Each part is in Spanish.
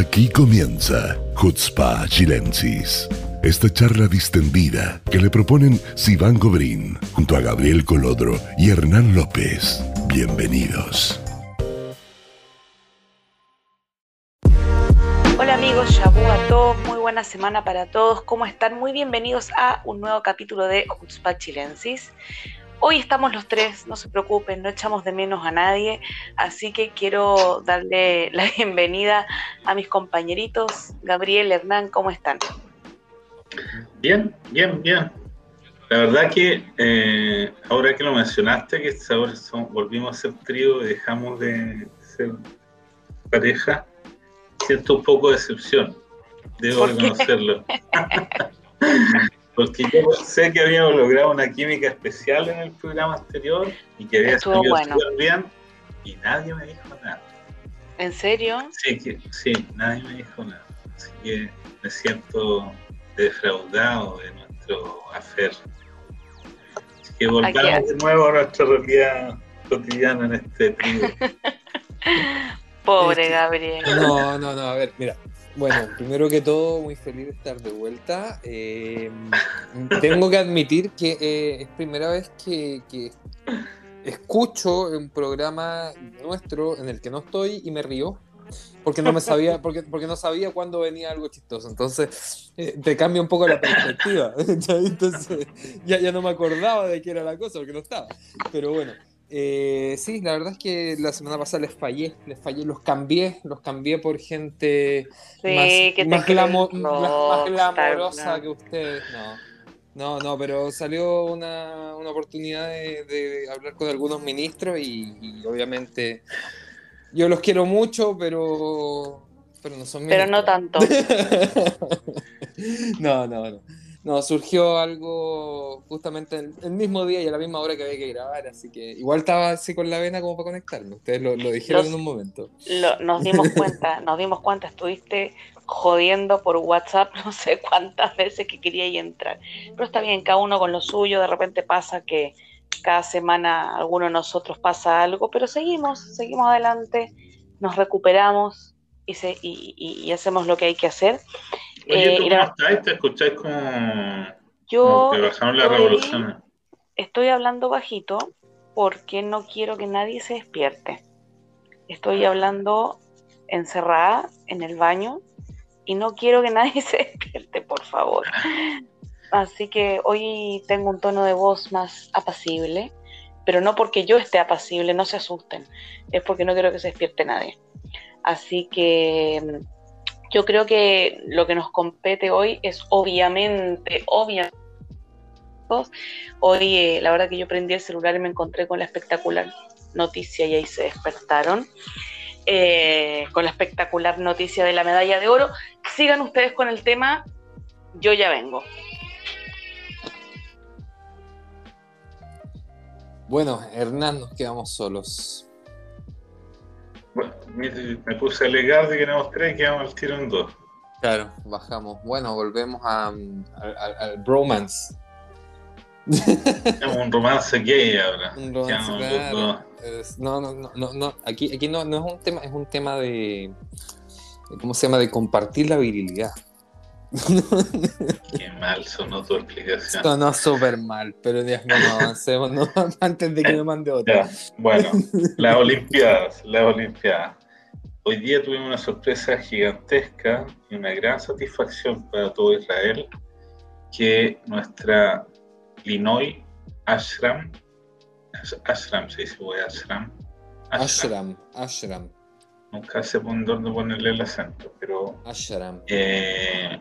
Aquí comienza Hutzpa Chilensis. Esta charla distendida que le proponen Sivan Gobrín junto a Gabriel Colodro y Hernán López. Bienvenidos. Hola amigos, Shabu a todos, muy buena semana para todos. ¿Cómo están? Muy bienvenidos a un nuevo capítulo de Hutzpa Chilensis. Hoy estamos los tres, no se preocupen, no echamos de menos a nadie, así que quiero darle la bienvenida a mis compañeritos. Gabriel, Hernán, ¿cómo están? Bien, bien, bien. La verdad que eh, ahora que lo mencionaste, que ahora volvimos a ser trío y dejamos de ser pareja, siento un poco de decepción, debo reconocerlo. Porque yo sé que habíamos logrado una química especial en el programa anterior y que había salido bueno. bien y nadie me dijo nada. ¿En serio? Sí, que, sí, nadie me dijo nada. Así que me siento defraudado de nuestro hacer. Así que volvamos de nuevo a nuestra realidad cotidiana en este trío. Pobre Gabriel. No, no, no, a ver, mira, bueno, primero que todo, muy feliz de estar de vuelta. Eh, tengo que admitir que eh, es primera vez que, escucho un programa nuestro en el que no estoy y me río. Porque no me sabía, porque, porque no sabía cuándo venía algo chistoso. Entonces, eh, te cambia un poco la perspectiva. Entonces, ya, ya no me acordaba de qué era la cosa, porque no estaba. Pero bueno, eh, sí, la verdad es que la semana pasada les fallé, les fallé, los cambié, los cambié por gente sí, más, más, glamo, no, más, glamorosa no. que ustedes. No, no, no, pero salió una, una oportunidad de, de, hablar con algunos ministros y, y, obviamente yo los quiero mucho, pero, pero no son Pero no tanto. no, no, no. No, surgió algo justamente el, el, mismo día y a la misma hora que había que grabar, así que igual estaba así con la vena como para conectarme. Ustedes lo, lo dijeron Los, en un momento. Lo, nos dimos cuenta, nos dimos cuenta, estuviste jodiendo por WhatsApp no sé cuántas veces que quería ir entrar. Pero está bien, cada uno con lo suyo, de repente pasa que cada semana alguno de nosotros pasa algo, pero seguimos, seguimos adelante, nos recuperamos y, se, y, y, y hacemos lo que hay que hacer. Oye, ¿tú cómo estáis? ¿Te escucháis como, yo como que bajaron la revolución? Estoy hablando bajito porque no quiero que nadie se despierte. Estoy hablando encerrada en el baño y no quiero que nadie se despierte, por favor. Así que hoy tengo un tono de voz más apacible, pero no porque yo esté apacible, no se asusten, es porque no quiero que se despierte nadie. Así que yo creo que lo que nos compete hoy es obviamente, obviamente, hoy eh, la verdad que yo prendí el celular y me encontré con la espectacular noticia y ahí se despertaron. Eh, con la espectacular noticia de la medalla de oro. Sigan ustedes con el tema, yo ya vengo. Bueno, Hernán, nos quedamos solos. Bueno, me, puse a alegar de que éramos tres y quedamos al tiro en dos. Claro, bajamos. Bueno, volvemos a, al, al bromance. Un romance gay ahora. Un romance, claro. es, no, no, no, no, aquí, aquí no, no es un tema, es un tema de, ¿cómo se llama? De compartir la virilidad. Qué mal sonó tu explicación. Sonó súper mal, pero ya no, no avancemos no, antes de que me mande otra. Ya, bueno, las Olimpiadas, las Olimpiadas. Hoy día tuvimos una sorpresa gigantesca y una gran satisfacción para todo Israel, que nuestra Linoy Ashram, Ashram se dice, voy Ashram. Ashram, Ashram. Nunca sé dónde ponerle el acento, pero Ashram. Eh,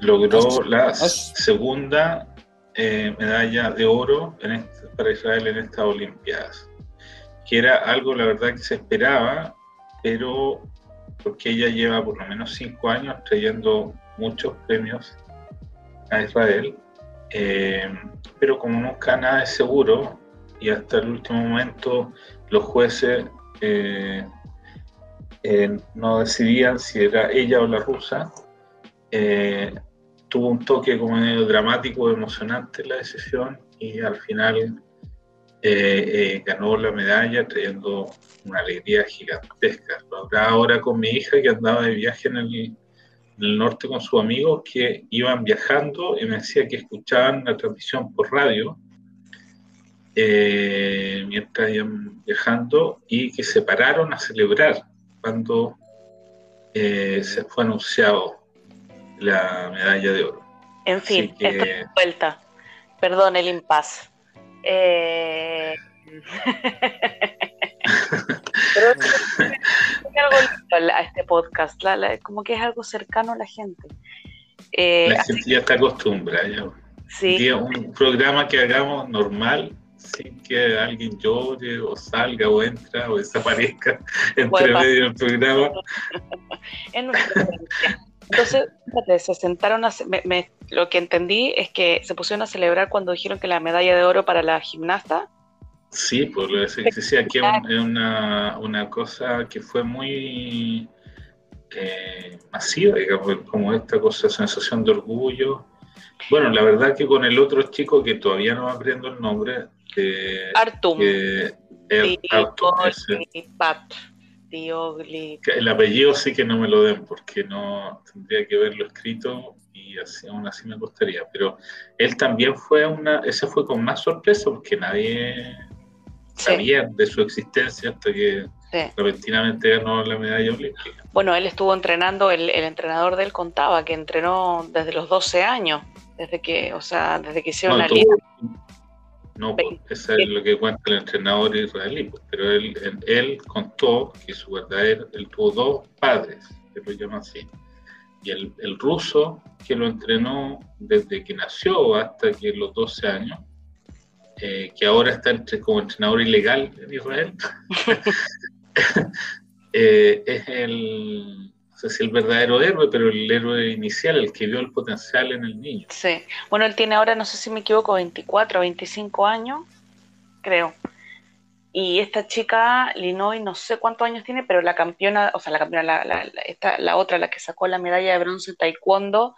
logró la segunda eh, medalla de oro en este, para Israel en estas Olimpiadas, que era algo, la verdad, que se esperaba, pero porque ella lleva por lo menos cinco años trayendo muchos premios a Israel, eh, pero como nunca nada es seguro y hasta el último momento los jueces eh, eh, no decidían si era ella o la rusa, tuvo un toque como medio dramático, emocionante la decisión y al final eh, eh, ganó la medalla trayendo una alegría gigantesca. ahora con mi hija que andaba de viaje en el, norte con sus amigos que iban viajando y me decía que escuchaban la transmisión por radio eh, mientras iban viajando y que se pararon a celebrar cuando se fue anunciado la medalla de oro. En fin, esta vuelta. Perdón el impas. Eh... Pero algo a este podcast, como que es algo cercano a la gente. Eh, la gente ya está acostumbrada. Ya. Sí. Un programa que hagamos normal, sin que alguien llore o salga o entra o desaparezca entre medio del programa. en nuestra entonces, se sentaron a... lo que entendí es que se pusieron a celebrar cuando dijeron que la medalla de oro para la gimnasta. Sí, pues lo decía que es una, una cosa que fue muy eh, masiva, digamos, como esta cosa, sensación de orgullo. Bueno, la verdad que con el otro chico que todavía no aprendo el nombre, Artum. Artum Pat. El apellido sí que no me lo den porque no tendría que verlo escrito y así, aún así me costaría. Pero él también fue una, ese fue con más sorpresa porque nadie sabía de su existencia hasta que repentinamente ganó la medalla olímpica. Bueno, él estuvo entrenando, el, entrenador de él contaba que entrenó desde los 12 años, desde que, o sea, desde que hicieron la liga. No, pues, eso es lo que cuenta el entrenador israelí, pues, pero él, él, contó que su verdadero, él tuvo dos padres, que lo llaman así, y el, el, ruso que lo entrenó desde que nació hasta que los 12 años, eh, que ahora está entre, como entrenador ilegal en Israel, eh, es el, sé si el verdadero héroe, pero el héroe inicial, el que vio el potencial en el niño. Sí, bueno, él tiene ahora, no sé si me equivoco, 24 o 25 años, creo. Y esta chica, Linoy, no sé cuántos años tiene, pero la campeona, o sea, la campeona, la, la, esta, la otra, la que sacó la medalla de bronce en taekwondo,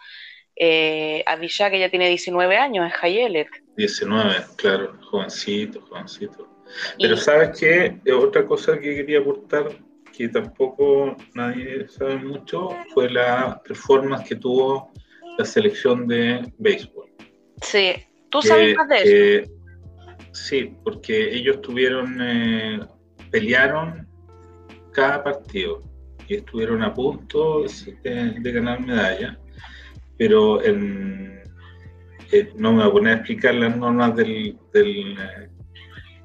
eh, que ya tiene 19 años, es Hayelet. 19, claro, jovencito, jovencito. Pero ¿sabes qué? Otra cosa que quería aportar que tampoco nadie sabe mucho fue la performance que tuvo la selección de béisbol. Sí, ¿tú sabes más de eso? sí, porque ellos tuvieron, eh, pelearon cada partido y estuvieron a punto de, ganar medalla, pero en, eh, no me voy a poner a explicar las normas del, del,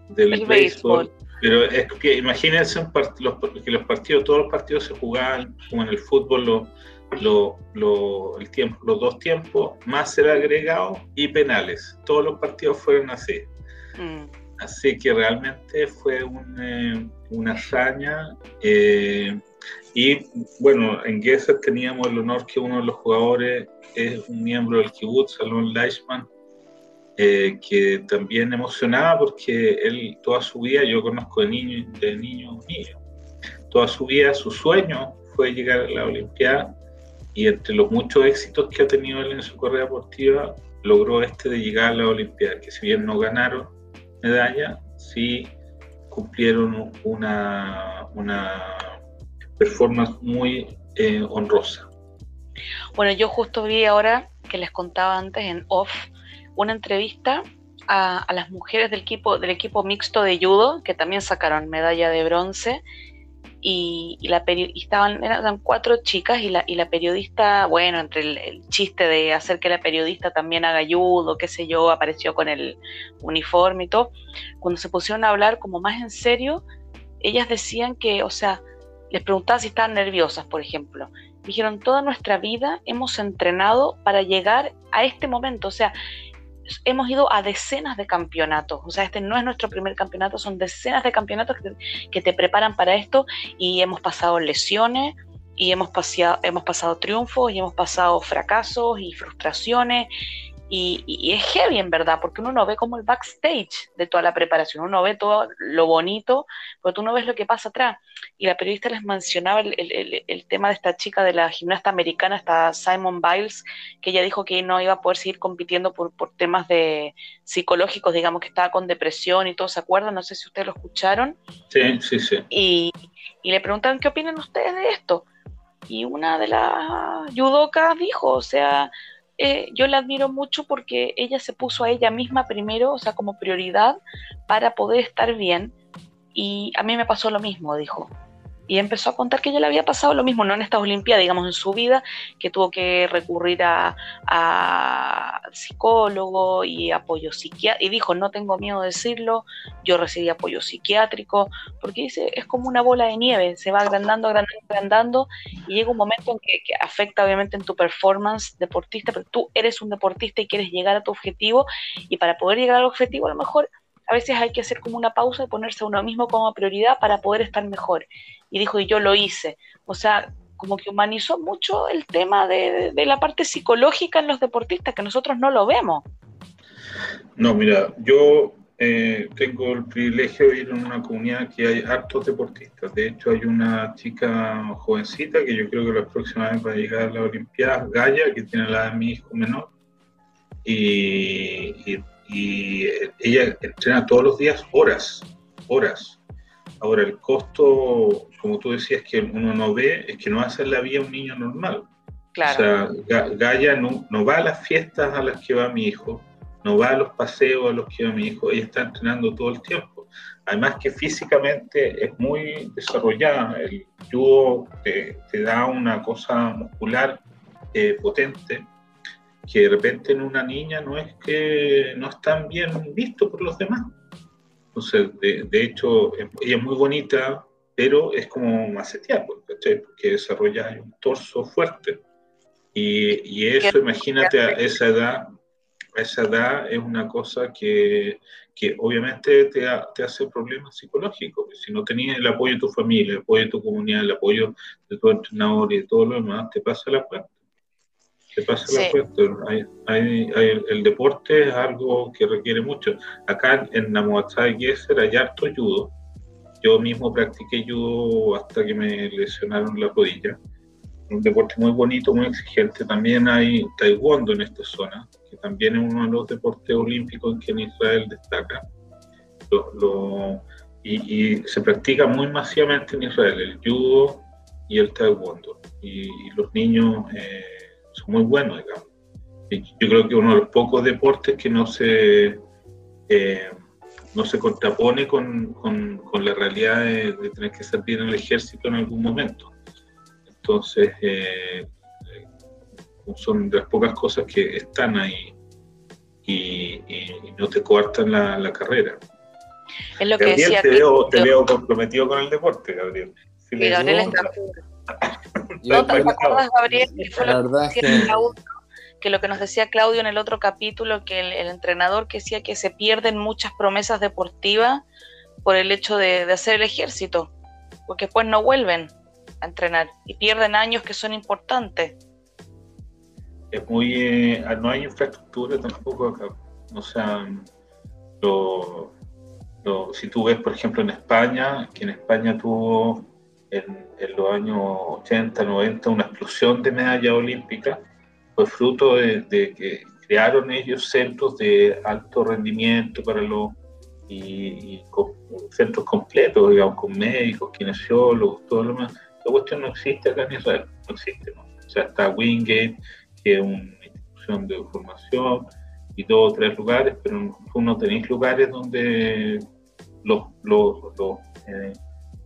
del béisbol pero es que imagínense los, que los partidos, todos los partidos se jugaban como en el fútbol, lo, el tiempo, los dos tiempos, más el agregado y penales. Todos los partidos fueron así. Mm. Así que realmente fue eh, una hazaña. Eh, y bueno, en Gesser teníamos el honor que uno de los jugadores es un miembro del kibbutz, Alon Leichmann, eh, que también emocionaba porque él toda su vida, yo conozco de niño, de niño, niño, toda su vida su sueño fue llegar a la Olimpiada y entre los muchos éxitos que ha tenido él en su carrera deportiva, logró este de llegar a la Olimpiada, que si bien no ganaron medalla, sí cumplieron una, una performance muy eh, honrosa. Bueno, yo justo vi ahora que les contaba antes en off una entrevista a, las mujeres del equipo, del equipo mixto de judo, que también sacaron medalla de bronce, y, la estaban, eran cuatro chicas y la, y la periodista, bueno, entre el, chiste de hacer que la periodista también haga judo, qué sé yo, apareció con el uniforme y todo, cuando se pusieron a hablar como más en serio, ellas decían que, o sea, les preguntaba si estaban nerviosas, por ejemplo. Dijeron, toda nuestra vida hemos entrenado para llegar a este momento, o sea, hemos ido a decenas de campeonatos. O sea, este no es nuestro primer campeonato, son decenas de campeonatos que, te preparan para esto y hemos pasado lesiones y hemos, paseado, hemos pasado triunfos y hemos pasado fracasos y frustraciones Y, es heavy en verdad, porque uno no ve como el backstage de toda la preparación, uno ve todo lo bonito, pero tú no ves lo que pasa atrás. Y la periodista les mencionaba el, tema de esta chica de la gimnasta americana, esta Simon Biles, que ella dijo que no iba a poder seguir compitiendo por, por temas de psicológicos, digamos que estaba con depresión y todo, ¿se acuerdan? No sé si ustedes lo escucharon. Sí, sí, sí. Y, y le preguntaron qué opinan ustedes de esto. Y una de las judocas dijo, o sea, eh, yo la admiro mucho porque ella se puso a ella misma primero, o sea, como prioridad para poder estar bien. Y a mí me pasó lo mismo, dijo y empezó a contar que ya le había pasado lo mismo, no en estas Olimpiadas, digamos en su vida, que tuvo que recurrir a, psicólogo y apoyo psiquiátrico, y dijo, no tengo miedo de decirlo, yo recibí apoyo psiquiátrico, porque dice, es como una bola de nieve, se va agrandando, agrandando, agrandando, y llega un momento en que, que afecta obviamente en tu performance deportista, pero tú eres un deportista y quieres llegar a tu objetivo, y para poder llegar al objetivo a lo mejor a veces hay que hacer como una pausa y ponerse a uno mismo como prioridad para poder estar mejor y dijo, y yo lo hice. O sea, como que humanizó mucho el tema de, la parte psicológica en los deportistas, que nosotros no lo vemos. No, mira, yo eh, tengo el privilegio de ir en una comunidad que hay hartos deportistas. De hecho, hay una chica jovencita que yo creo que la próxima vez va a llegar a la Olimpiada, Gaia, que tiene la de mi hijo menor. y ella entrena todos los días horas, horas. Ahora, el costo, como tú decías, que uno no ve, es que no hace la vida un niño normal. Claro. O sea, Gaia no, no va a las fiestas a las que va mi hijo, no va a los paseos a los que va mi hijo, ella está entrenando todo el tiempo. Además que físicamente es muy desarrollada, el judo te, da una cosa muscular eh, potente que de repente en una niña no es que no están bien visto por los demás. Entonces, de, de, hecho, ella es muy bonita, pero es como macetear, ¿cachai? Porque desarrolla un torso fuerte. Y, y eso, imagínate, a esa edad, a esa edad es una cosa que, que obviamente te, te, hace problemas psicológicos. Si no tenías el apoyo de tu familia, el apoyo de tu comunidad, el apoyo de tu entrenador y de todo lo demás, te pasa la cuenta pasa el deporte es algo que requiere mucho. Acá en Namoatá de Gesser hay harto judo. Yo mismo practiqué judo hasta que me lesionaron la rodilla. Un deporte muy bonito, muy exigente. También hay taekwondo en esta zona, que también es uno de los deportes olímpicos en que en Israel destaca. y, se practica muy masivamente en Israel el judo y el taekwondo. Y, los niños... Eh, son muy buenos, digamos. yo creo que uno de los pocos deportes que no se, eh, no se contrapone con, con, la realidad de, tener que servir en el ejército en algún momento. Entonces, eh, son de las pocas cosas que están ahí y, no te coartan la, carrera. Es lo que decía te, veo, te veo comprometido con el deporte, Gabriel. Gabriel está ¿No te acuerdas, Gabriel? Que fue lo que, lo que nos decía Claudio en el otro capítulo, que el, entrenador que decía que se pierden muchas promesas deportivas por el hecho de, hacer el ejército, porque después no vuelven a entrenar y pierden años que son importantes. Es muy, eh, no hay infraestructura tampoco acá. O sea, lo, si tú ves, por ejemplo, en España, que en España tuvo en, los años 80, 90 una explosión de medallas olímpicas, fue fruto de, que crearon ellos centros de alto rendimiento para los y, centros completos, digamos, con médicos, kinesiólogos, todo lo demás. La cuestión no existe acá en Israel, no existe. O sea, está Wingate, que es una institución de formación, y dos o tres lugares, pero no tenéis lugares donde los, los, los eh,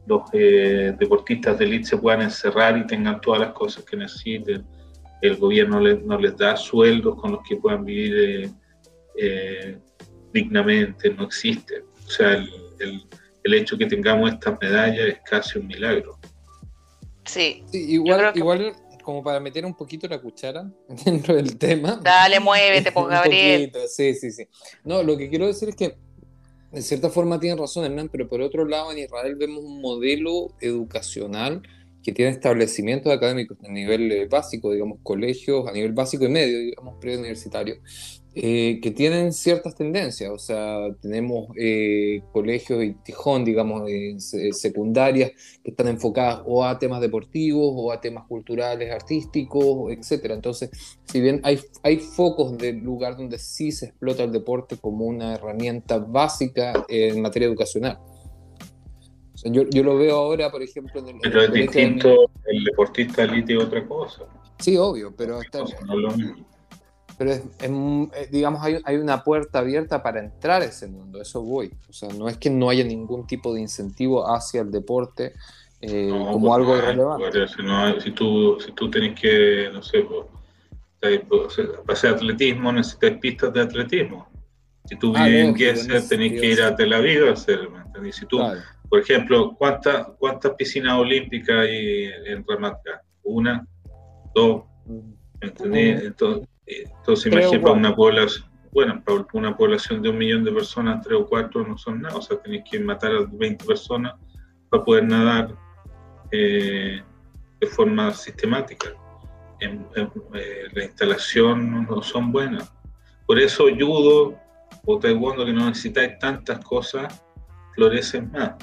los eh, deportistas de élite se puedan encerrar y tengan todas las cosas que necesiten. El gobierno no les da sueldos con los que puedan vivir eh, eh, dignamente, no existe. O sea, el, el, hecho que tengamos estas medallas es casi un milagro. Sí, igual, igual como para meter un poquito la cuchara dentro del tema. Dale, muévete, por Gabriel. sí, sí, sí. No, lo que quiero decir es que en cierta forma tiene razón Hernán, pero por otro lado en Israel vemos un modelo educacional que tiene establecimientos académicos a nivel eh, básico, digamos, colegios, a nivel básico y medio, digamos, preuniversitario, eh, que tienen ciertas tendencias, o sea, tenemos eh, colegios y tijón, digamos, secundarias que están enfocadas o a temas deportivos o a temas culturales, artísticos, etc. Entonces, si bien hay, hay focos del lugar donde sí se explota el deporte como una herramienta básica en materia educacional. yo, yo, lo veo ahora, por ejemplo, en el... Pero es distinto el deportista elite y otra cosa. Sí, obvio, pero... Está, no lo mismo pero es, eh, digamos, hay, hay, una puerta abierta para entrar a ese mundo, eso voy. O sea, no es que no haya ningún tipo de incentivo hacia el deporte eh, como pues algo irrelevante. si, tú, si tú tenés que, no sé, pues, pues para hacer atletismo necesitas pistas de atletismo. Si tú ah, vives en Gesser, tenés que ir a Tel Aviv a hacer, Si tú, por ejemplo, ¿cuántas, ¿cuántas piscinas olímpicas hay en Ramat Una, dos, ¿me entendí? Entonces, entonces, imagínate, una población, bueno, para una población de un millón de personas, tres o cuatro no son nada, o sea, tenés que matar a 20 personas para poder nadar eh, de forma sistemática. En, eh, la instalación no son buenas. Por eso judo o taekwondo, que no necesitáis tantas cosas, florecen más.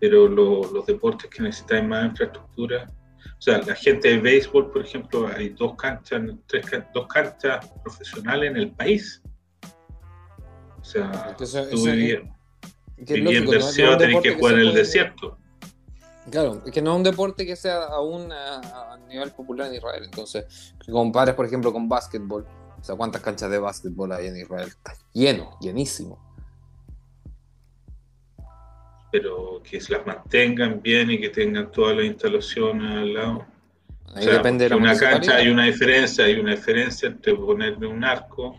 Pero los deportes que necesitáis más infraestructura, o sea, la gente de béisbol, por ejemplo, hay dos canchas, tres, dos canchas profesionales en el país. O sea, eso, tú vivías en Berceo, tenés que jugar en el desierto. Claro, es que no es un deporte que sea aún a, nivel popular en Israel. Entonces, que compares, por ejemplo, con básquetbol. O sea, ¿cuántas canchas de básquetbol hay en Israel? Está lleno, llenísimo pero que las mantengan bien y que tengan todas las instalaciones al lado. Ahí depende de la una cancha hay una diferencia, hay una diferencia entre ponerle un arco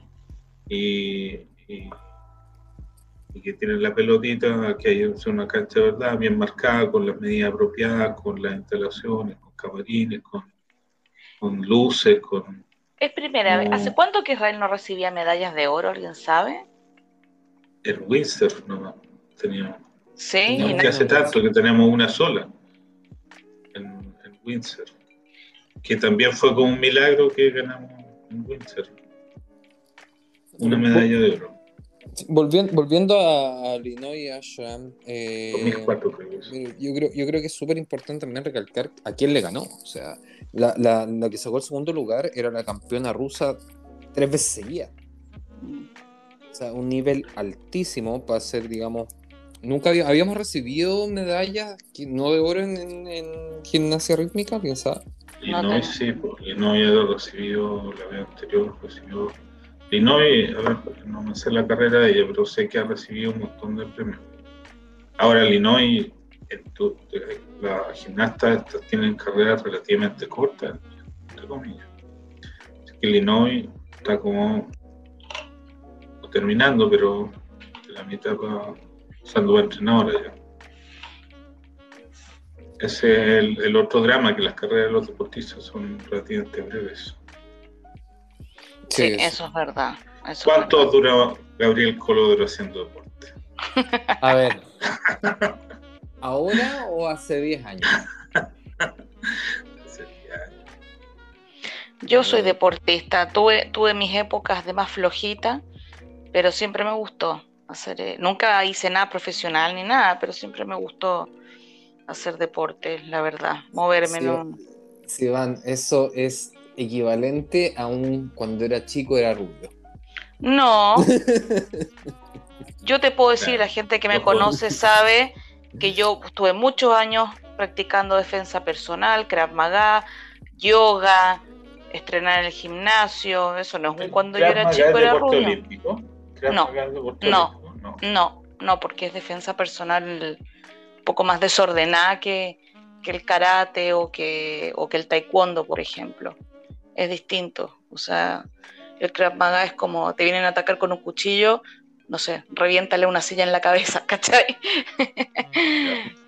y, y, que tienen la pelotita, que hay una cancha de verdad bien marcada, con las medidas apropiadas, con las instalaciones, con camarines, con, con luces, con... Es primera vez. ¿Hace cuánto que Israel no recibía medallas de oro? ¿Alguien sabe? El windsurf no tenía Sí. No, que hace tanto que tenemos una sola en, Windsor. Que también fue como un milagro que ganamos en Windsor. Una medalla de oro. Volviendo, volviendo a, Illinois y Ashram, eh, yo, creo, yo creo que es súper importante también recalcar a quién le ganó. O sea, la, la, la, que sacó el segundo lugar era la campeona rusa tres veces seguida. O sea, un nivel altísimo para ser, digamos, Nunca habíamos recibido medallas, no de oro en, gimnasia rítmica, ¿quién sabe? Illinois sí, porque Illinois ha recibido, la vez anterior recibió. Illinois, a ver, no me sé la carrera de ella, pero sé que ha recibido un montón de premios. Ahora, Illinois, las gimnastas tienen carreras relativamente cortas, entre comillas. Así que Illinois está como terminando, pero la mitad va usando entrenadores ya. Ese es el, otro drama, que las carreras de los deportistas son relativamente breves. Sí, eso es verdad. ¿Cuánto ha durado Gabriel Colodro haciendo deporte? A ver. ¿Ahora o hace 10 años? Yo soy deportista, tuve, tuve mis épocas de más flojita, pero siempre me gustó. Eh, nunca hice nada profesional ni nada, pero siempre me gustó hacer deporte, la verdad, moverme. Sí, Van, eso es equivalente a un cuando era chico era rubio. No. yo te puedo decir, la gente que me conoce sabe que yo estuve muchos años practicando defensa personal, Krav Maga, yoga, estrenar en el gimnasio, eso no es un cuando yo era chico era rubio. No, no, no, no, porque es defensa personal un poco más desordenada que, el karate o que, o que el taekwondo, por ejemplo. Es distinto. O sea, el Krav Maga es como te vienen a atacar con un cuchillo, no sé, reviéntale una silla en la cabeza, ¿cachai?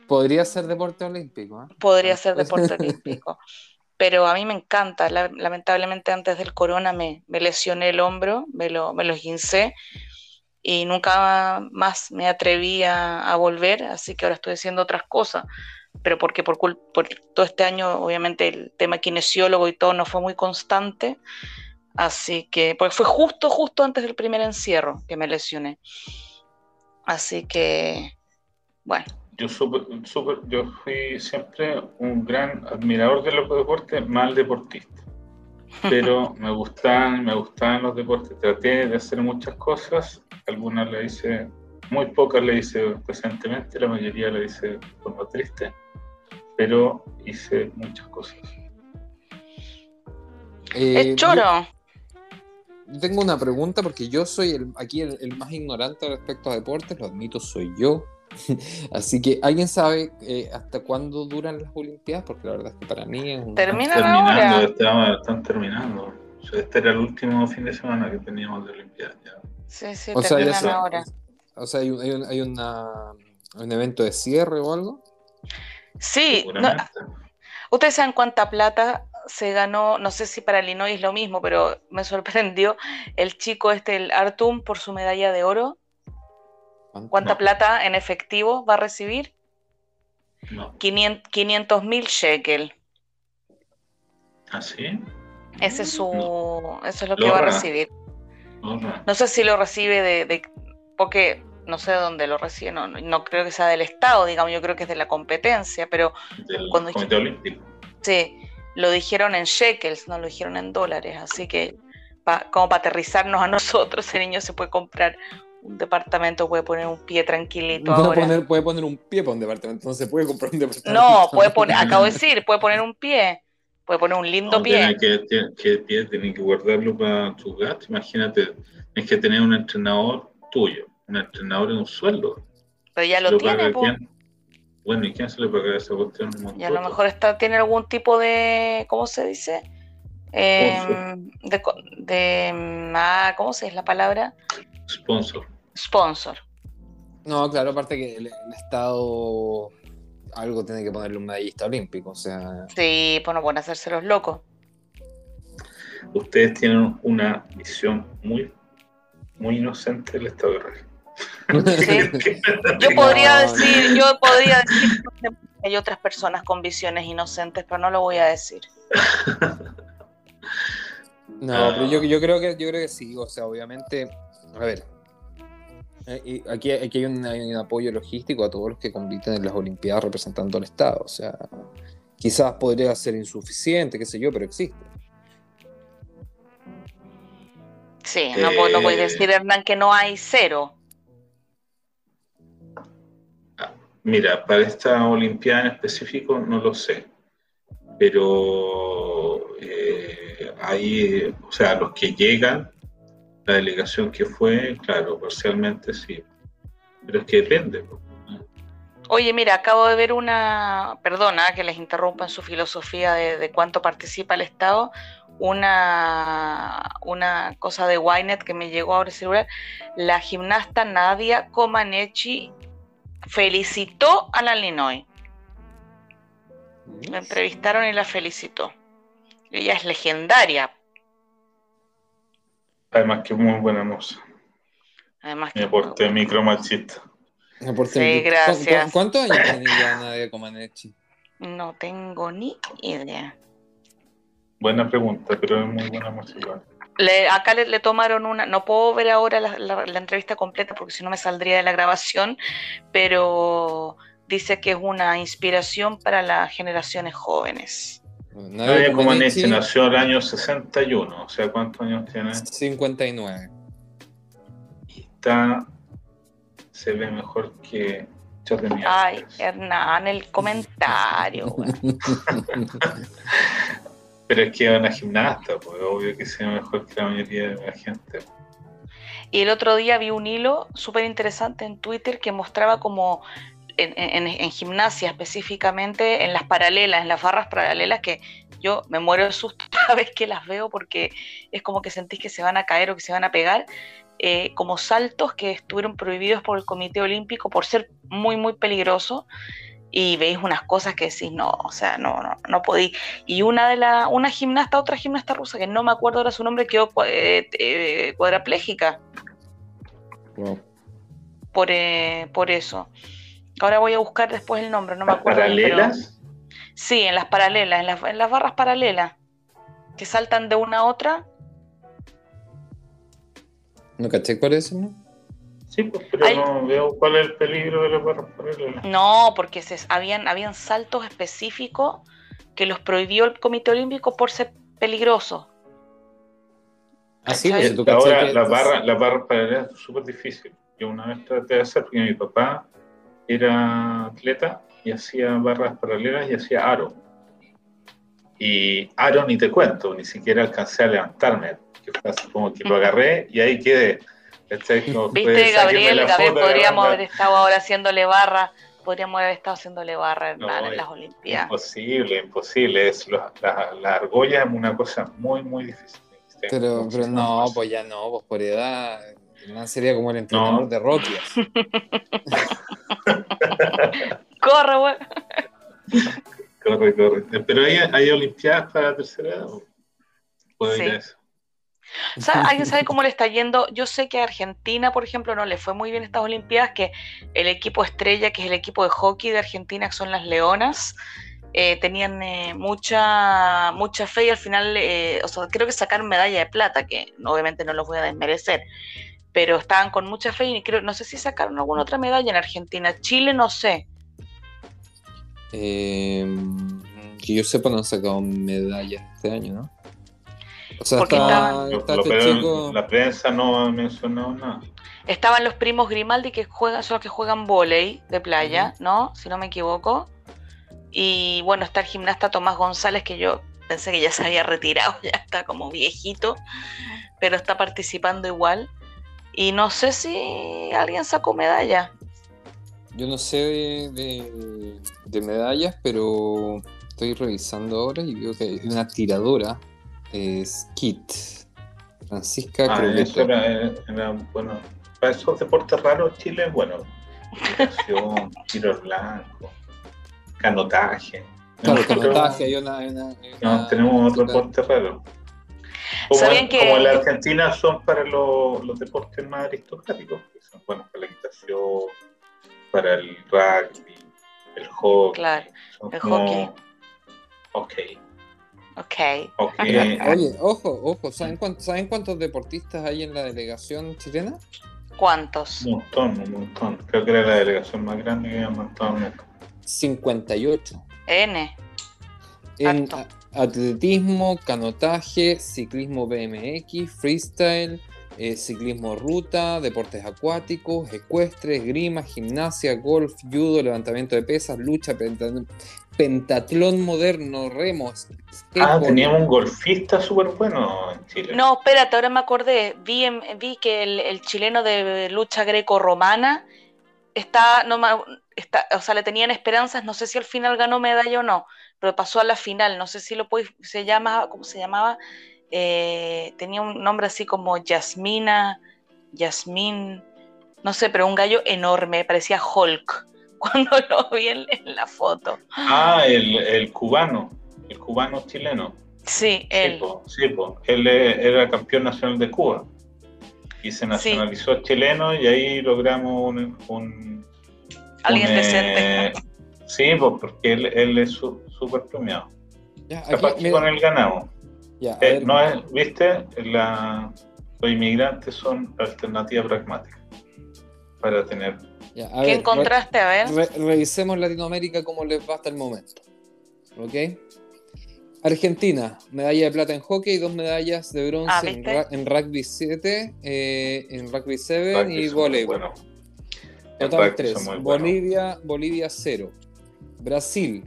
Podría ser deporte olímpico. ¿eh? Podría ser deporte olímpico. Pero a mí me encanta. lamentablemente antes del corona me, lesioné el hombro, me lo, me lo y nunca más me atreví a, volver, así que ahora estoy haciendo otras cosas, pero porque por, por todo este año obviamente el tema kinesiólogo y todo no fue muy constante, Así que, pues fue justo, justo antes del primer encierro que me lesioné. Así que, bueno. Yo, super, super, yo fui siempre un gran admirador de los deportes, mal deportista. Pero me gustaban, me gustaban los deportes. Traté de hacer muchas cosas. Algunas le hice, muy pocas le hice presentemente, la mayoría le hice de forma triste. Pero hice muchas cosas. Eh, es choro tengo una pregunta porque yo soy el, aquí el, más ignorante respecto a deportes, lo admito, soy yo. Así que, ¿alguien sabe eh, hasta cuándo duran las Olimpiadas? Porque la verdad es que para mí es un... Terminan ahora. están terminando. este era el último fin de semana que teníamos de Olimpiadas. Sí, sí, o terminan sea, ahora. O sea, hay, un, hay, un, hay una, un evento de cierre o algo. Sí, ¿ustedes saben cuánta plata se ganó, no sé si para Illinois es lo mismo, pero me sorprendió el chico este, el Artum, por su medalla de oro. ¿Cuánta plata en efectivo va a recibir? 500 mil shekel. ¿Ah, sí? Ese es su, eso es lo que va a recibir. No sé si lo recibe de, porque no sé de dónde lo recibe, no, no, creo que sea del Estado, digamos, yo creo que es de la competencia, pero del cuando Comité Olímpico. Sí, lo dijeron en shekels, no lo dijeron en dólares, así que como para aterrizarnos a nosotros, ese niño se puede comprar un departamento, puede poner un pie tranquilito. Poner, puede poner un pie para un departamento, no se puede comprar un departamento. No, puede poner, acabo de decir, puede poner un pie, puede poner un lindo pie. Que, que, pie tiene que guardarlo para tu gato, imagínate, es que tener un entrenador tuyo, un entrenador en un sueldo. Pero ya lo, tiene, bueno, ¿y quién se le paga esa cuestión? Y a lo mejor está, tiene algún tipo de, ¿cómo se dice? Em, de, de, ah, ¿cómo se es la palabra? Sponsor. Sponsor. No, claro, aparte que el, Estado algo tiene que ponerle un medallista olímpico, o sea... Sí, pues no pueden hacerse los locos. Ustedes tienen una visión muy, muy inocente del Estado de Rey. Yo podría decir, yo podría decir que hay otras personas con visiones inocentes, pero no lo voy a decir. No, pero yo, yo, creo que yo creo que sí, o sea, obviamente, a ver, eh, aquí, aquí hay, un, hay, un, apoyo logístico a todos los que compiten en las Olimpiadas representando al Estado, o sea, quizás podría ser insuficiente, qué sé yo, pero existe. Sí, no, no puedes decir, Hernán, que no hay cero. Mira, para esta Olimpiada en específico no lo sé, pero eh, ahí, o sea, los que llegan, la delegación que fue, claro, parcialmente sí, pero es que depende. Oye, mira, acabo de ver una, perdona que les interrumpa en su filosofía de, cuánto participa el Estado, una, una cosa de Wynet que me llegó ahora celular, la gimnasta Nadia Comaneci felicitó a la Illinois. La entrevistaron y la felicitó. Ella es legendaria. Además que es muy buena moza. Además que aporte micro machista. Sí, gracias. ¿Cuántos años tiene ya Nadia Comaneci? No tengo ni idea. Buena pregunta, pero es muy buena música acá le, tomaron una, no puedo ver ahora la, entrevista completa porque si no me saldría de la grabación, pero dice que es una inspiración para las generaciones jóvenes. Nadia Comaneci nació el año 61, o sea, ¿cuántos años tiene? 59. Y está, se ve mejor que Ay, Hernán, el comentario. Pero es que es una gimnasta, pues obvio que sea mejor que la mayoría de la gente. Y el otro día vi un hilo súper interesante en Twitter que mostraba como en, gimnasia específicamente, en las paralelas, en las barras paralelas, que yo me muero de susto cada vez que las veo porque es como que sentís que se van a caer o que se van a pegar, eh, como saltos que estuvieron prohibidos por el Comité Olímpico por ser muy, muy peligrosos y veis unas cosas que decís, no, o sea, no, no, no podí. Y una de la, una gimnasta, otra gimnasta rusa, que no me acuerdo ahora su nombre, quedó eh, eh, cuadraplégica. Por, eh, por eso. Ahora voy a buscar después el nombre, no me acuerdo. ¿Paralelas? Sí, en las paralelas, en las, en las barras paralelas, que saltan de una a otra. ¿No caché cuál es, no? Sí, pues, pero no veo cuál es el peligro de las barras paralelas. No, porque se, habían, habían saltos específicos que los prohibió el Comité Olímpico por ser peligrosos. Así ah, es. Ahora, las barras la barra paralelas es súper difícil. Yo una vez traté de hacer, porque mi papá era atleta y hacía barras paralelas y hacía aro. Y aro ni te cuento, ni siquiera alcancé a levantarme. Que fue así como que lo agarré y ahí quedé. Viste, Gabriel, Gabriel, podríamos haber estado ahora haciéndole barra, podríamos haber estado haciéndole barra en las Olimpiadas. Imposible, imposible. Es, la, la, argolla es una cosa muy, muy difícil. Pero, pero no, pues ya no, pues por edad. Sería como el entrenador de Rocky. corre, güey. Corre, corre. Pero hay, hay Olimpiadas para la tercera edad. ¿Puedo ir a eso? ¿Alguien sabe cómo le está yendo? Yo sé que a Argentina, por ejemplo, no le fue muy bien estas Olimpiadas, que el equipo estrella, que es el equipo de hockey de Argentina, que son las Leonas, eh, tenían eh, mucha, mucha fe y al final, eh, o sea, creo que sacaron medalla de plata, que obviamente no los voy a desmerecer, pero estaban con mucha fe y creo, no sé si sacaron alguna otra medalla en Argentina. Chile, no sé. Em, que yo sepa, no han sacado medallas este año, ¿no? O sea, está, este la prensa no ha mencionado nada. Estaban los primos Grimaldi que juegan, son los que juegan volei de playa, ¿no? Si no me equivoco. Y bueno, está el gimnasta Tomás González, que yo pensé que ya se había retirado, ya está como viejito, pero está participando igual. Y no sé si alguien sacó medalla. Yo no sé de, de medallas, pero estoy revisando ahora y veo que hay una tiradora es Kit. Francisca ah, eso era, bueno, para esos deportes raros Chile es bueno. tiro blanco, canotaje. Claro, canotaje, hay una, no, tenemos otro deporte raro. Como, como en la Argentina son para los deportes más aristocráticos, que son buenos para la equitación, para el rugby, el hockey. Claro, el hockey. Ok. Ok. okay. Oye, ojo, ojo, ¿saben, ¿saben cuántos deportistas hay en la delegación chilena? ¿Cuántos? Un montón, un montón. Creo que era la delegación más grande que había montado nunca. 58. N. En atletismo, canotaje, ciclismo BMX, freestyle, eh, ciclismo ruta, deportes acuáticos, ecuestres, grima, gimnasia, golf, judo, levantamiento de pesas, lucha, pentatlón moderno, remos. Ah, teníamos un golfista súper bueno en Chile. No, espérate, ahora me acordé. Vi, vi que el, chileno de lucha greco-romana está, no, está, o sea, le tenían esperanzas, no sé si al final ganó medalla o no, pero pasó a la final, no sé si lo puede, se llama, ¿cómo se llamaba? Eh, tenía un nombre así como Yasmina, Yasmín, no sé, pero un gallo enorme, parecía Hulk cuando lo vi en, la foto. Ah, el, cubano, el cubano chileno. Sí, él. Sí, él e, era campeón nacional de Cuba y se nacionalizó chileno y ahí logramos un... Alguien eh, decente. sí, porque él, es súper premiado. Capaz que con él ganamos. Eh, no es, ¿Viste? La, los inmigrantes son alternativa pragmática para tener. ¿Qué encontraste? A ver. revisemos Latinoamérica como les va hasta el momento. ¿Ok? Argentina, medalla de plata en hockey, dos medallas de bronce ah, en, rugby 7, eh, en rugby 7 y voleibol. Total 3. Bolivia, Bolivia 0. Brasil,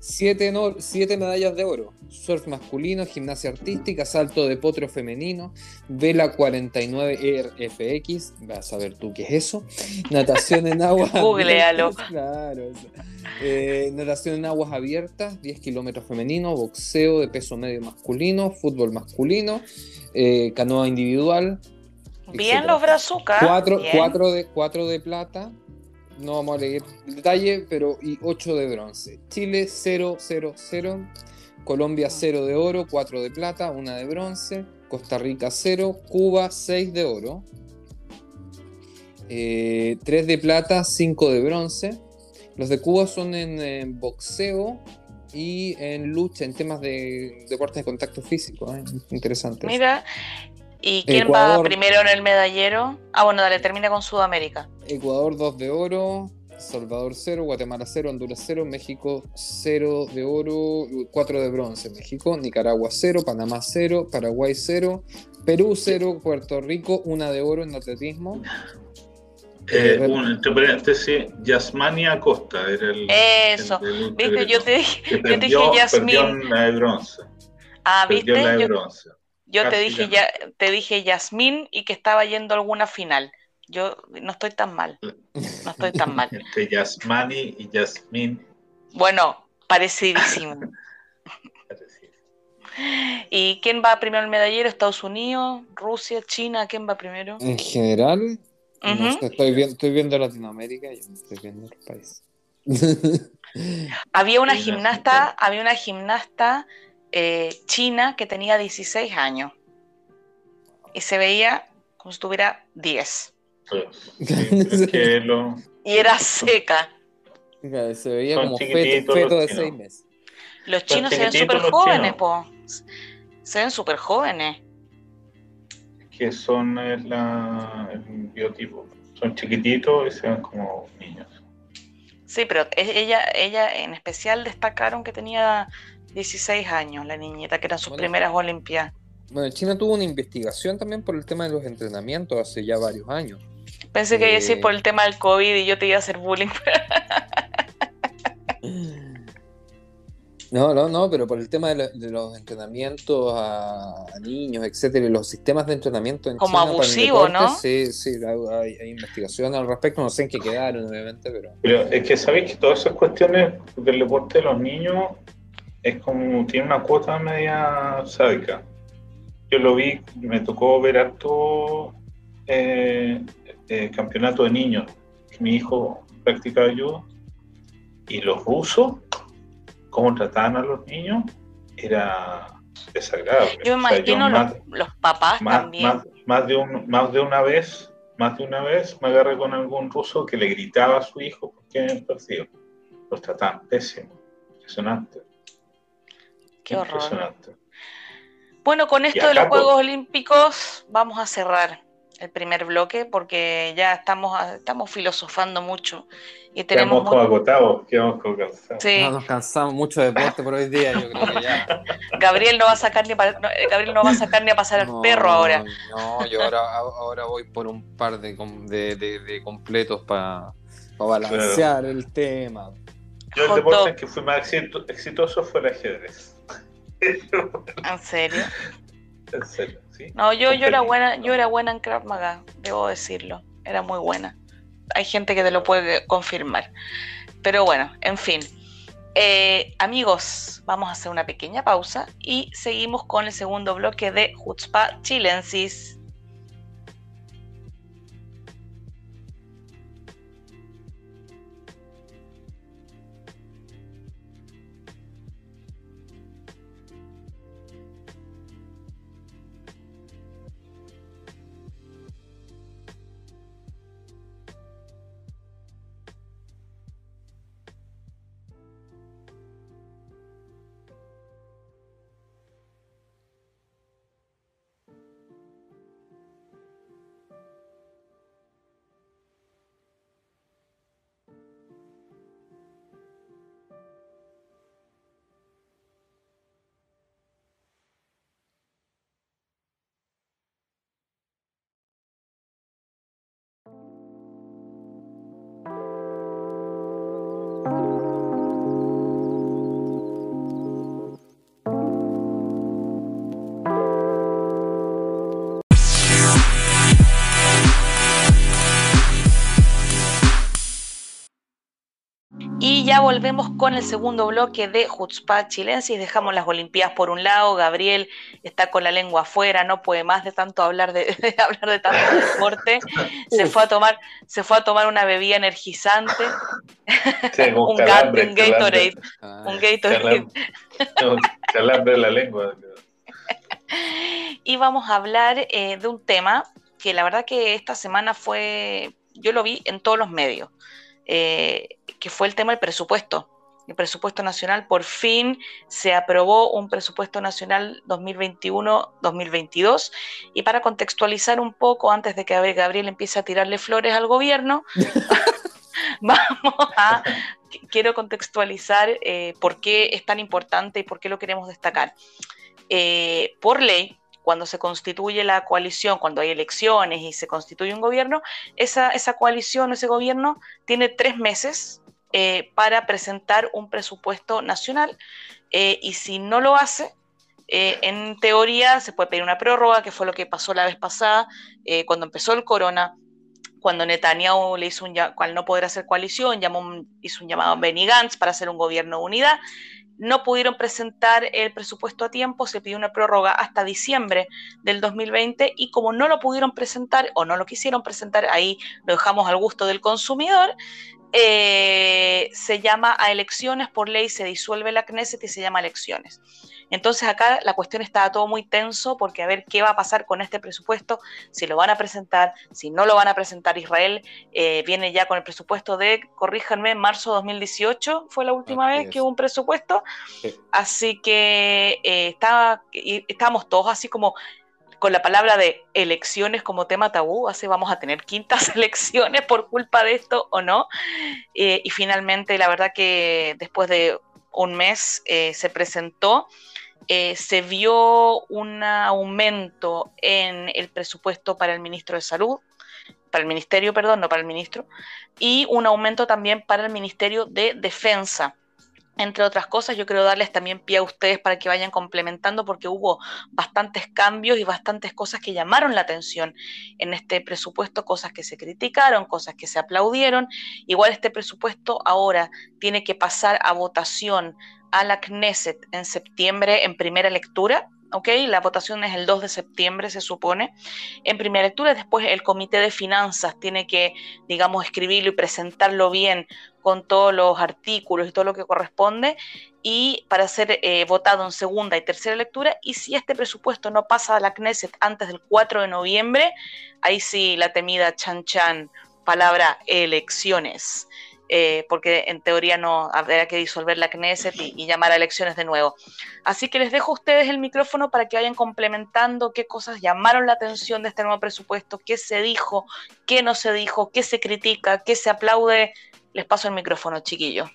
7 medallas de oro surf masculino, gimnasia artística, salto de potro femenino, vela 49 RFX, vas a ver tú qué es eso, natación en aguas Googlealo. Claro, eh, natación en aguas abiertas, 10 kilómetros femenino, boxeo de peso medio masculino, fútbol masculino, eh, canoa individual. Bien los brazucas. 4 de, cuatro de plata, no vamos a leer el detalle, pero y 8 de bronce. Chile 0, 0, 0. Colombia 0 de oro, 4 de plata, 1 de bronce. Costa Rica 0, Cuba 6 de oro. 3 eh, de plata, 5 de bronce. Los de Cuba son en, boxeo y en lucha, en temas de deportes de contacto físico. ¿eh? Interesante. Mira, ¿Y quién va primero en el medallero? Ah, bueno, dale, termina con Sudamérica. Ecuador 2 de oro, Salvador 0, Guatemala 0, Honduras 0, México 0 de oro, 4 de bronce. México, Nicaragua 0, Panamá 0, Paraguay 0, Perú 0, Puerto Rico 1 de oro en atletismo. Eh, un, entre paréntesis, Yasmani Acosta era el. Eso, viste, yo te dije, yo te dije Yasmín. la de bronce. Ah, viste. La yo, bronce. yo te dije, ya, te dije Yasmín y que estaba yendo a alguna final. Yo no estoy tan mal. No estoy tan mal. Entre Yasmani y Yasmín. Bueno, parecidísimo. ¿Y quién va primero el medallero? ¿Estados Unidos? ¿Rusia? ¿China? ¿Quién va primero? En general, estoy, viendo, estoy viendo Latinoamérica y estoy viendo el país. había una gimnasta, había una gimnasta eh, china que tenía 16 años y se veía como si tuviera 10. Y era seca. Se veía como feto, de seis meses. Los chinos se ven súper jóvenes, po. Se ven súper jóvenes. Que son el, biotipo. Son chiquititos y se ven como niños. Sí, pero ella, ella en especial destacaron que tenía 16 años, la niñita, que eran sus primeras Olimpiadas. Bueno, China tuvo una investigación también por el tema de los entrenamientos hace ya varios años. Pensé que iba a decir por el tema del COVID y yo te iba a hacer bullying. No, no, no, pero por el tema de, los entrenamientos a, niños, etcétera, y los sistemas de entrenamiento en Como abusivo, ¿no? Sí, sí, hay, hay, investigación al respecto, no sé en qué quedaron, obviamente, pero. Pero es que sabéis que todas esas cuestiones del deporte de los niños es como, tiene una cuota media sádica. Yo lo vi, me tocó ver harto eh, eh, campeonato de niños. Mi hijo practicaba yo y los rusos, cómo trataban a los niños, era desagradable. Yo me imagino los, papás también. Más, de más de una vez, más de una vez me agarré con algún ruso que le gritaba a su hijo porque el partido. Los trataban pésimo, impresionante. Qué horror. Bueno, con esto de los Juegos Olímpicos vamos a cerrar el primer bloque porque ya estamos, estamos filosofando mucho y tenemos quedamos agotados, quedamos cansados. Sí. No, nos cansamos mucho de deporte por hoy día, yo creo que ya. Gabriel no va a sacar ni, Gabriel no va a sacar ni a pasar al perro ahora. No, yo ahora, ahora voy por un par de, de, de, completos para balancear el tema. Yo el deporte que fui más exitoso fue el ajedrez. ¿En serio? En serio. No, yo, yo era buena, yo era buena en Krav Maga, debo decirlo. Era muy buena. Hay gente que te lo puede confirmar. Pero bueno, en fin. Eh, amigos, vamos a hacer una pequeña pausa y seguimos con el segundo bloque de Hutzpa Chilensis. Ya volvemos con el segundo bloque de Chutzpah Chilensis. Dejamos las Olimpiadas por un lado. Gabriel está con la lengua afuera, no puede más de tanto hablar de, hablar de tanto deporte. Se fue a tomar, se fue a tomar una bebida energizante. un, Gatorade. un Gatorade. Calambre la lengua. y vamos a hablar eh, de un tema que la verdad que esta semana fue, yo lo vi en todos los medios. Eh, que fue el tema del presupuesto. el presupuesto nacional, por fin se aprobó un presupuesto nacional 2021-2022. Y para contextualizar un poco, antes de que Gabriel empiece a tirarle flores al gobierno, vamos a, quiero contextualizar eh, por qué es tan importante y por qué lo queremos destacar. Eh, por ley, cuando se constituye la coalición, cuando hay elecciones y se constituye un gobierno, esa, esa coalición, ese gobierno tiene tres meses eh, para presentar un presupuesto nacional eh, y si no lo hace, eh, en teoría se puede pedir una prórroga, que fue lo que pasó la vez pasada cuando empezó el corona, cuando Netanyahu le hizo un cual no poder hacer coalición, llamó hizo un llamado a Benny Gantz para hacer un gobierno de unidad. No pudieron presentar el presupuesto a tiempo, se pidió una prórroga hasta diciembre del 2020 y como no lo pudieron presentar o no lo quisieron presentar, ahí lo dejamos al gusto del consumidor, eh, se llama a elecciones, por ley se disuelve la Knesset y se llama elecciones. Entonces acá la cuestión estaba todo muy tenso porque a ver qué va a pasar con este presupuesto, si lo van a presentar, si no lo van a presentar. Israel eh, viene ya con el presupuesto de, corríjanme, marzo de 2018 fue la última vez que hubo un presupuesto. Así que eh, estábamos todos así como con la palabra de elecciones como tema tabú, así vamos a tener quintas elecciones por culpa de esto o no. Eh, y finalmente, la verdad que después de un mes eh, se presentó, eh, se vio un aumento en el presupuesto para el ministro de Salud, para el ministerio, perdón, no para el ministro, y un aumento también para el ministerio de Defensa entre otras cosas, yo quiero darles también pie a ustedes para que vayan complementando porque hubo bastantes cambios y bastantes cosas que llamaron la atención en este presupuesto, cosas que se criticaron, cosas que se aplaudieron. Igual este presupuesto ahora tiene que pasar a votación a la Knesset en septiembre en primera lectura ¿ok? La votación es el 2 de septiembre, se supone. En primera lectura, después el Comité de Finanzas tiene que, digamos, escribirlo y presentarlo bien con todos los artículos y todo lo que corresponde, y para ser eh, votado en segunda y tercera lectura. Y si este presupuesto no pasa a la Knesset antes del 4 de noviembre, ahí sí la temida chan chan, palabra elecciones. Eh, porque en teoría no habrá que disolver la Knesset y, llamar a elecciones de nuevo. Así que les dejo a ustedes el micrófono para que vayan complementando qué cosas llamaron la atención de este nuevo presupuesto, qué se dijo, qué no se dijo, qué se critica, qué se aplaude. Les paso el micrófono, chiquillos.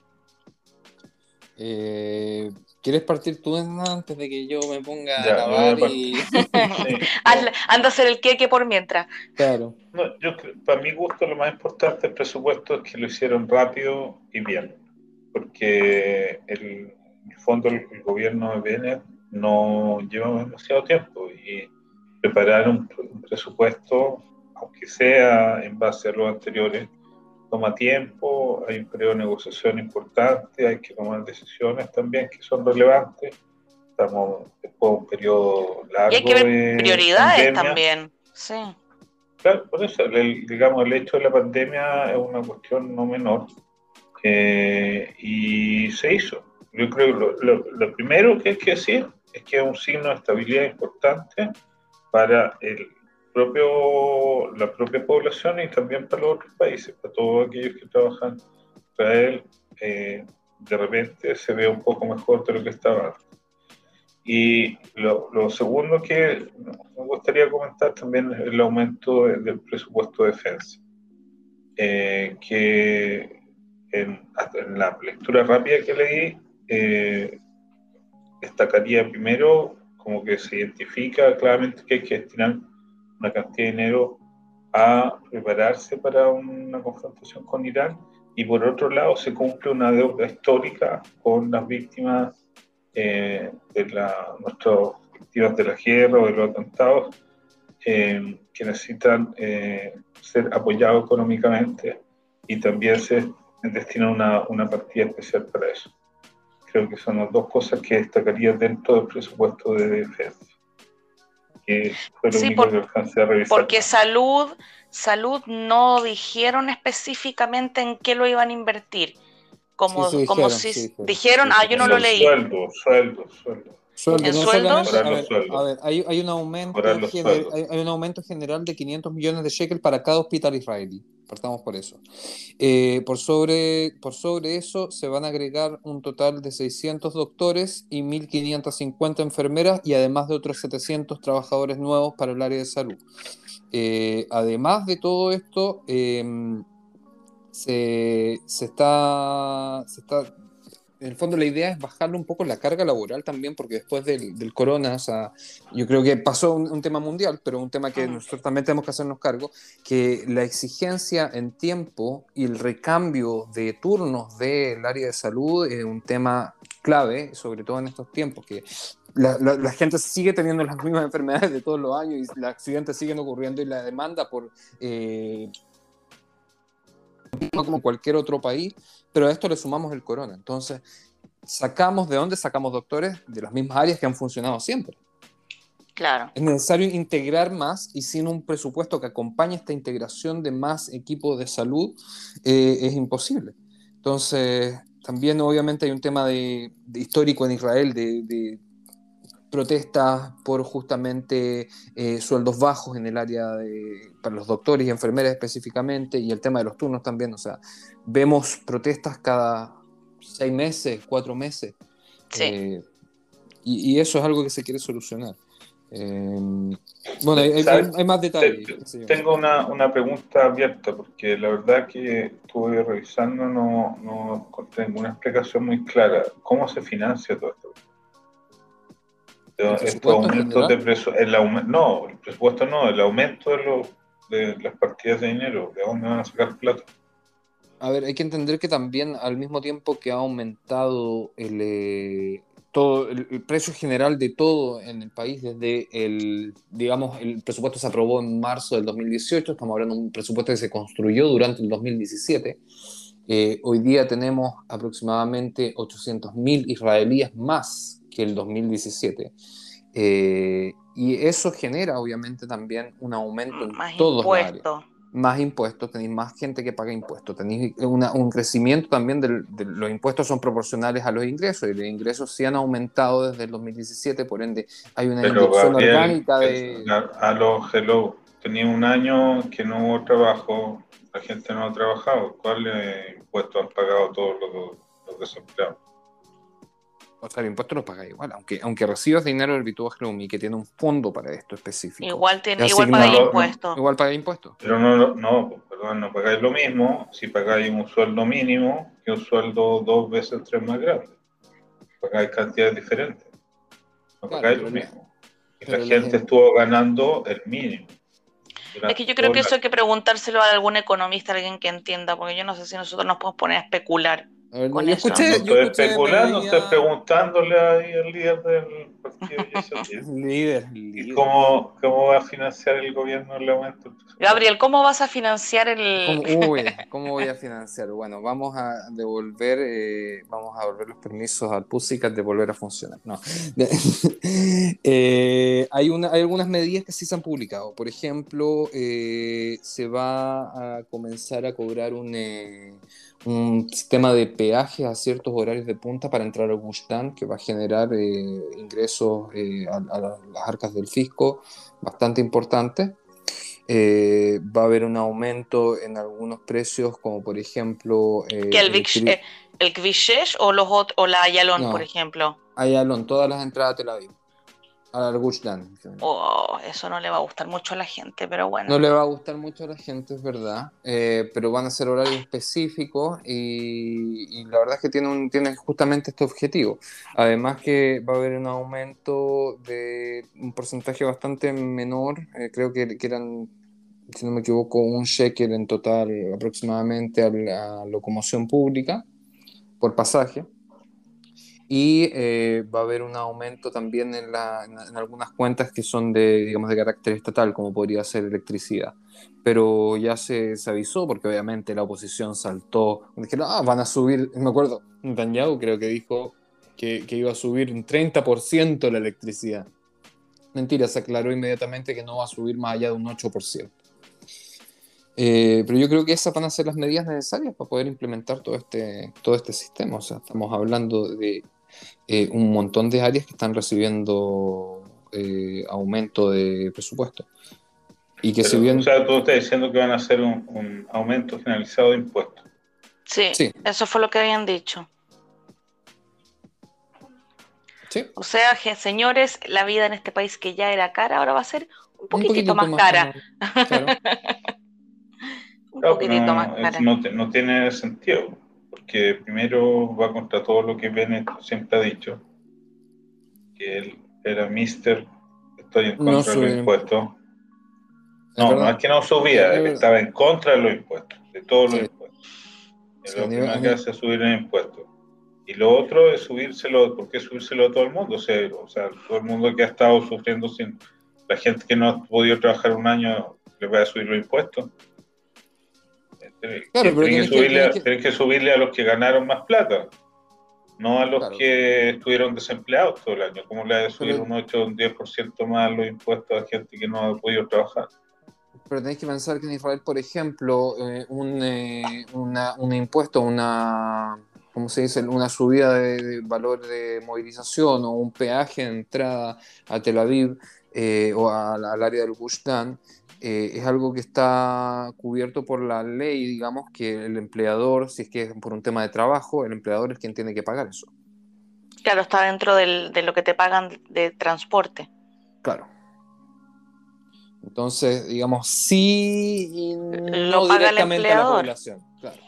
Eh, ¿Quieres partir tú antes de que yo me ponga a grabar y... Anda a hacer el queque por mientras. Claro. yo, para mi gusto, lo más importante del presupuesto es que lo hicieron rápido y bien. Porque el, el fondo del gobierno de Bennett no lleva demasiado tiempo y preparar un presupuesto, aunque sea en base a los anteriores, toma tiempo, hay un periodo de negociación importante, hay que tomar decisiones también que son relevantes. Estamos después de un periodo largo. Y hay que ver prioridades también, sí. Claro, por eso, el, digamos, el hecho de la pandemia es una cuestión no menor eh, y se hizo. Yo creo que lo, lo primero que hay que decir es que es un signo de estabilidad importante para el, propio, la propia población y también para los otros países, para todos aquellos que trabajan Israel, eh, de repente se ve un poco mejor de lo que estaba antes. Y lo, lo, segundo que me gustaría comentar también es el aumento del presupuesto de defensa, eh, que en, en, la lectura rápida que leí, eh, destacaría primero como que se identifica claramente que hay que destinar una cantidad de dinero a prepararse para una confrontación con Irán y por otro lado se cumple una deuda histórica con las víctimas eh, de la, nuestras víctimas de la guerra o de los atentados eh, que necesitan eh, ser apoyados económicamente y también se destina una, una partida especial para eso. Creo que son las dos cosas que destacaría dentro del presupuesto de defensa sí, Porque salud, salud no dijeron específicamente en qué lo iban a invertir. Como, como si dijeron, ah, yo no lo leí. Sueldo, sueldo, sueldo. ¿En sueldos? A ver, hay, un aumento hay, un aumento general de 500 millones de shekels para cada hospital israelí. Partamos por eso. Eh, por, sobre, por sobre eso se van a agregar un total de 600 doctores y 1.550 enfermeras y además de otros 700 trabajadores nuevos para el área de salud. Eh, además de todo esto, em, se, se, está, se está en el fondo la idea es bajarle un poco la carga laboral también, porque después del, del corona, o sea, yo creo que pasó un, tema mundial, pero un tema que nosotros también tenemos que hacernos cargo, que la exigencia en tiempo y el recambio de turnos del área de salud es un tema clave, sobre todo en estos tiempos, que la, la, gente sigue teniendo las mismas enfermedades de todos los años y los accidentes siguen ocurriendo y la demanda por... Eh, como cualquier otro país, pero a esto le sumamos el corona. Entonces, sacamos de dónde sacamos doctores de las mismas áreas que han funcionado siempre. Claro. Es necesario integrar más y sin un presupuesto que acompañe esta integración de más equipos de salud eh, es imposible. Entonces, también obviamente hay un tema de, histórico en Israel de, protestas por justamente eh, sueldos bajos en el área de, para los doctores y enfermeras específicamente y el tema de los turnos también. O sea, vemos protestas cada seis meses, cuatro meses. Sí. Eh, y, eso es algo que se quiere solucionar. Eh, bueno, hay, más detalles. tengo una, una, pregunta abierta, porque la verdad que estuve revisando, no, no encontré ninguna explicación muy clara. ¿Cómo se financia todo esto? Estos aumentos de presupuesto, el no, el presupuesto no, el aumento de, los, de las partidas de dinero, ¿de dónde van a sacar plata? A ver, hay que entender que también al mismo tiempo que ha aumentado el, eh, todo, el, precio general de todo en el país desde el, digamos, el presupuesto se aprobó en marzo del 2018, estamos hablando de un presupuesto que se construyó durante el 2017. Eh, hoy día tenemos aproximadamente 800.000 israelíes más que el 2017. Eh, y eso genera obviamente también un aumento en más todos los áreas más impuestos, tenéis más gente que paga impuestos, tenéis un crecimiento también de los impuestos son proporcionales a los ingresos y los ingresos sí han aumentado desde el 2017, por ende hay una inyección orgánica de... A, los hello, tenía un año que no hubo trabajo, la gente no ha trabajado, ¿cuáles impuestos han pagado todos los, los desempleados? O sea, el impuesto lo paga igual, aunque, aunque recibas dinero del Bituaj que tiene un fondo para esto específico. Igual, tiene, igual pagáis impuestos. Igual pagáis impuestos. Pero no, no, perdón, no pagáis lo mismo si pagáis un sueldo mínimo que un sueldo dos veces tres más grande. Pagáis cantidades diferentes. No pagáis lo mismo. Y la gente estuvo ganando el mínimo. Es que yo creo que eso hay que preguntárselo a algún economista, alguien que entienda, porque yo no sé si nosotros nos podemos poner a especular yo escuché, no estoy especulando, estoy preguntándole ahí al líder del partido. líder, líder. Cómo, ¿Cómo, va a financiar el gobierno el aumento? Gabriel, ¿cómo vas a financiar el...? ¿Cómo, ¿cómo voy a financiar? Bueno, vamos a devolver, eh, vamos a devolver los permisos al PUSICAT de volver a funcionar. No. eh, hay, una, hay algunas medidas que sí se han publicado. Por ejemplo, eh, se va a comenzar a cobrar un... Eh, un sistema de peaje a ciertos horarios de punta para entrar al Gushtán que va a generar eh, ingresos eh, a, las arcas del fisco bastante importantes. Eh, va a haber un aumento en algunos precios, como por ejemplo... ¿Que el, el, el o, los, o la Ayalon, por ejemplo? Ayalon, todas las entradas a Tel Aviv al. Oh, eso no le va a gustar mucho a la gente, pero bueno. No le va a gustar mucho a la gente, es verdad. Eh, pero van a ser horarios específicos y, la verdad es que tiene, un, tiene justamente este objetivo. Además que va a haber un aumento de un porcentaje bastante menor, eh, creo que, que, eran, si no me equivoco, un shekel en total aproximadamente a la locomoción pública por pasaje y eh, va a haber un aumento también en, la, en, algunas cuentas que son de, digamos, de carácter estatal, como podría ser electricidad. Pero ya se, se avisó porque obviamente la oposición saltó, dijeron, ah, van a subir, me acuerdo, Netanyahu creo que dijo que, que iba a subir un 30% la electricidad. Mentira, se aclaró inmediatamente que no va a subir más allá de un 8%. Eh, pero yo creo que esas van a ser las medidas necesarias para poder implementar todo este, todo este sistema. O sea, estamos hablando de eh, un montón de áreas que están recibiendo aumento de presupuesto. Y que si bien... O sea, tú estás diciendo que van a hacer un, aumento generalizado de impuestos. Sí, eso fue lo que habían dicho. Sí. O sea, señores, la vida en este país que ya era cara, ahora va a ser un poquitito, más, cara. un poquitito más cara. No, tiene sentido, porque primero va contra todo lo que Bennett siempre ha dicho, que él era mister, estoy en contra de los impuestos. No, no es que no subía, que estaba en contra de los impuestos, de todos los impuestos. lo primero que hace es subir el impuesto. Y lo otro es subírselo, ¿por qué subírselo a todo el mundo? O sea, o sea, todo el mundo que ha estado sufriendo sin, la gente que no ha podido trabajar un año, le va a subir los impuestos. Claro, tienen, que, subirle, a los que ganaron más plata, no a los que estuvieron desempleados todo el año. ¿Cómo le va a subir un 8 o un 10% más los impuestos a gente que no ha podido trabajar? Pero tenéis que pensar que en Israel, por ejemplo, eh, un, eh, un impuesto, una, ¿cómo se dice? Una subida de, valor de movilización o un peaje de entrada a Tel Aviv eh, o al área del Gush eh, es algo que está cubierto por la ley, digamos, que el empleador, si es que es por un tema de trabajo, el empleador es quien tiene que pagar eso. Claro, está dentro de lo que te pagan de transporte. Claro. Entonces, digamos, sí no directamente a la población. Claro.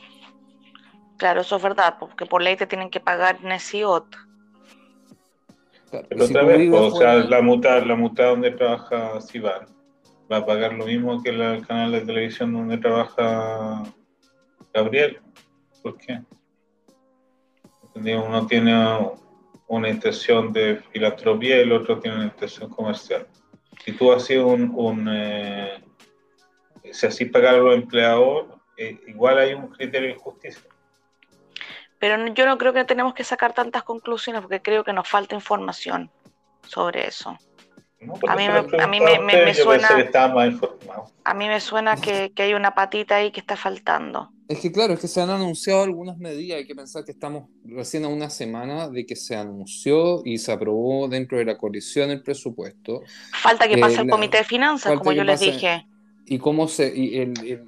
claro, eso es verdad, porque por ley te tienen que pagar Nesiot. Pero otra vez, o sea, la muta, la muta donde trabaja Sivan va a pagar lo mismo que el canal de televisión donde trabaja Gabriel. ¿Por qué? Uno tiene una intención de filantropía y el otro tiene una intención comercial. Si tú sido un, eh, si así pagar a los empleadores, eh, igual hay un criterio de justicia. Pero yo no creo que tenemos que sacar tantas conclusiones porque creo que nos falta información sobre eso a mí, me, a mí me, suena. A mí me suena que, hay una patita ahí que está faltando. Es que claro, es que se han anunciado algunas medidas. Hay que pensar que estamos recién a una semana de que se anunció y se aprobó dentro de la coalición el presupuesto. Falta que pase el comité de finanzas, como yo les dije. Y cómo se.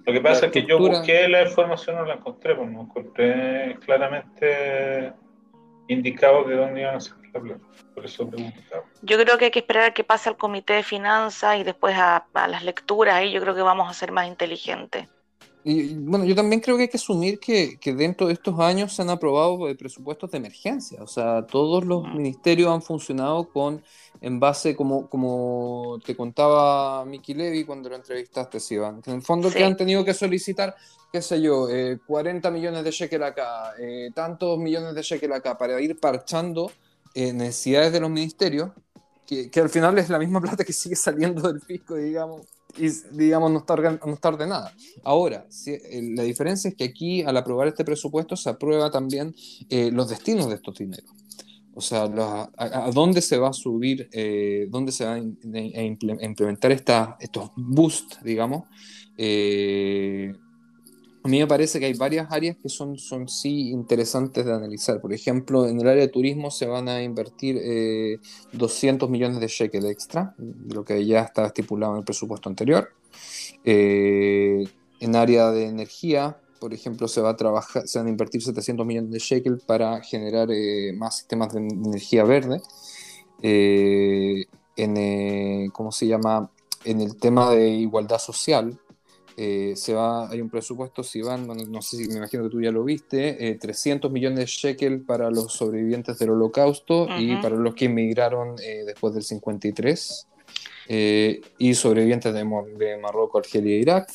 Lo que pasa es que yo busqué la información, no la encontré, pues no encontré claramente indicado de dónde iban a sacar Por eso preguntaba. Yo creo que hay que esperar a que pase al comité de finanzas y después a, las lecturas. Ahí yo creo que vamos a ser más inteligentes. Y bueno, yo también creo que hay que asumir que, que, dentro de estos años se han aprobado presupuestos de emergencia. O sea, todos los ministerios han funcionado con en base, como, como te contaba Miki Levy cuando lo entrevistaste, Sivan, que en el fondo que han tenido que solicitar, qué sé yo, 40 eh, millones de shekel acá, eh, tantos millones de shekel acá, para ir parchando eh, necesidades de los ministerios, que, que, al final es la misma plata que sigue saliendo del fisco, digamos, y digamos no está, no está ordenada. Ahora, si, la diferencia es que aquí al aprobar este presupuesto se aprueba también los destinos de estos dineros. O sea, a, dónde se va a subir, eh, dónde se va a, implementar esta, estos boosts, digamos. Eh, a mí me parece que hay varias áreas que son, son sí interesantes de analizar. Por ejemplo, en el área de turismo se van a invertir 200 eh, millones de shekel extra, lo que ya estaba estipulado en el presupuesto anterior. en área de energía por ejemplo, se van a invertir 700 millones de shekel para generar eh, más sistemas de energía verde. Eh, en, eh, ¿cómo se llama? En el tema de igualdad social, se va, hay un presupuesto, si van, no sé si me imagino que tú ya lo viste, 300 millones de shekel para los sobrevivientes del holocausto y para los que emigraron después del 53 y sobrevivientes de, de Marruecos, Argelia e Irak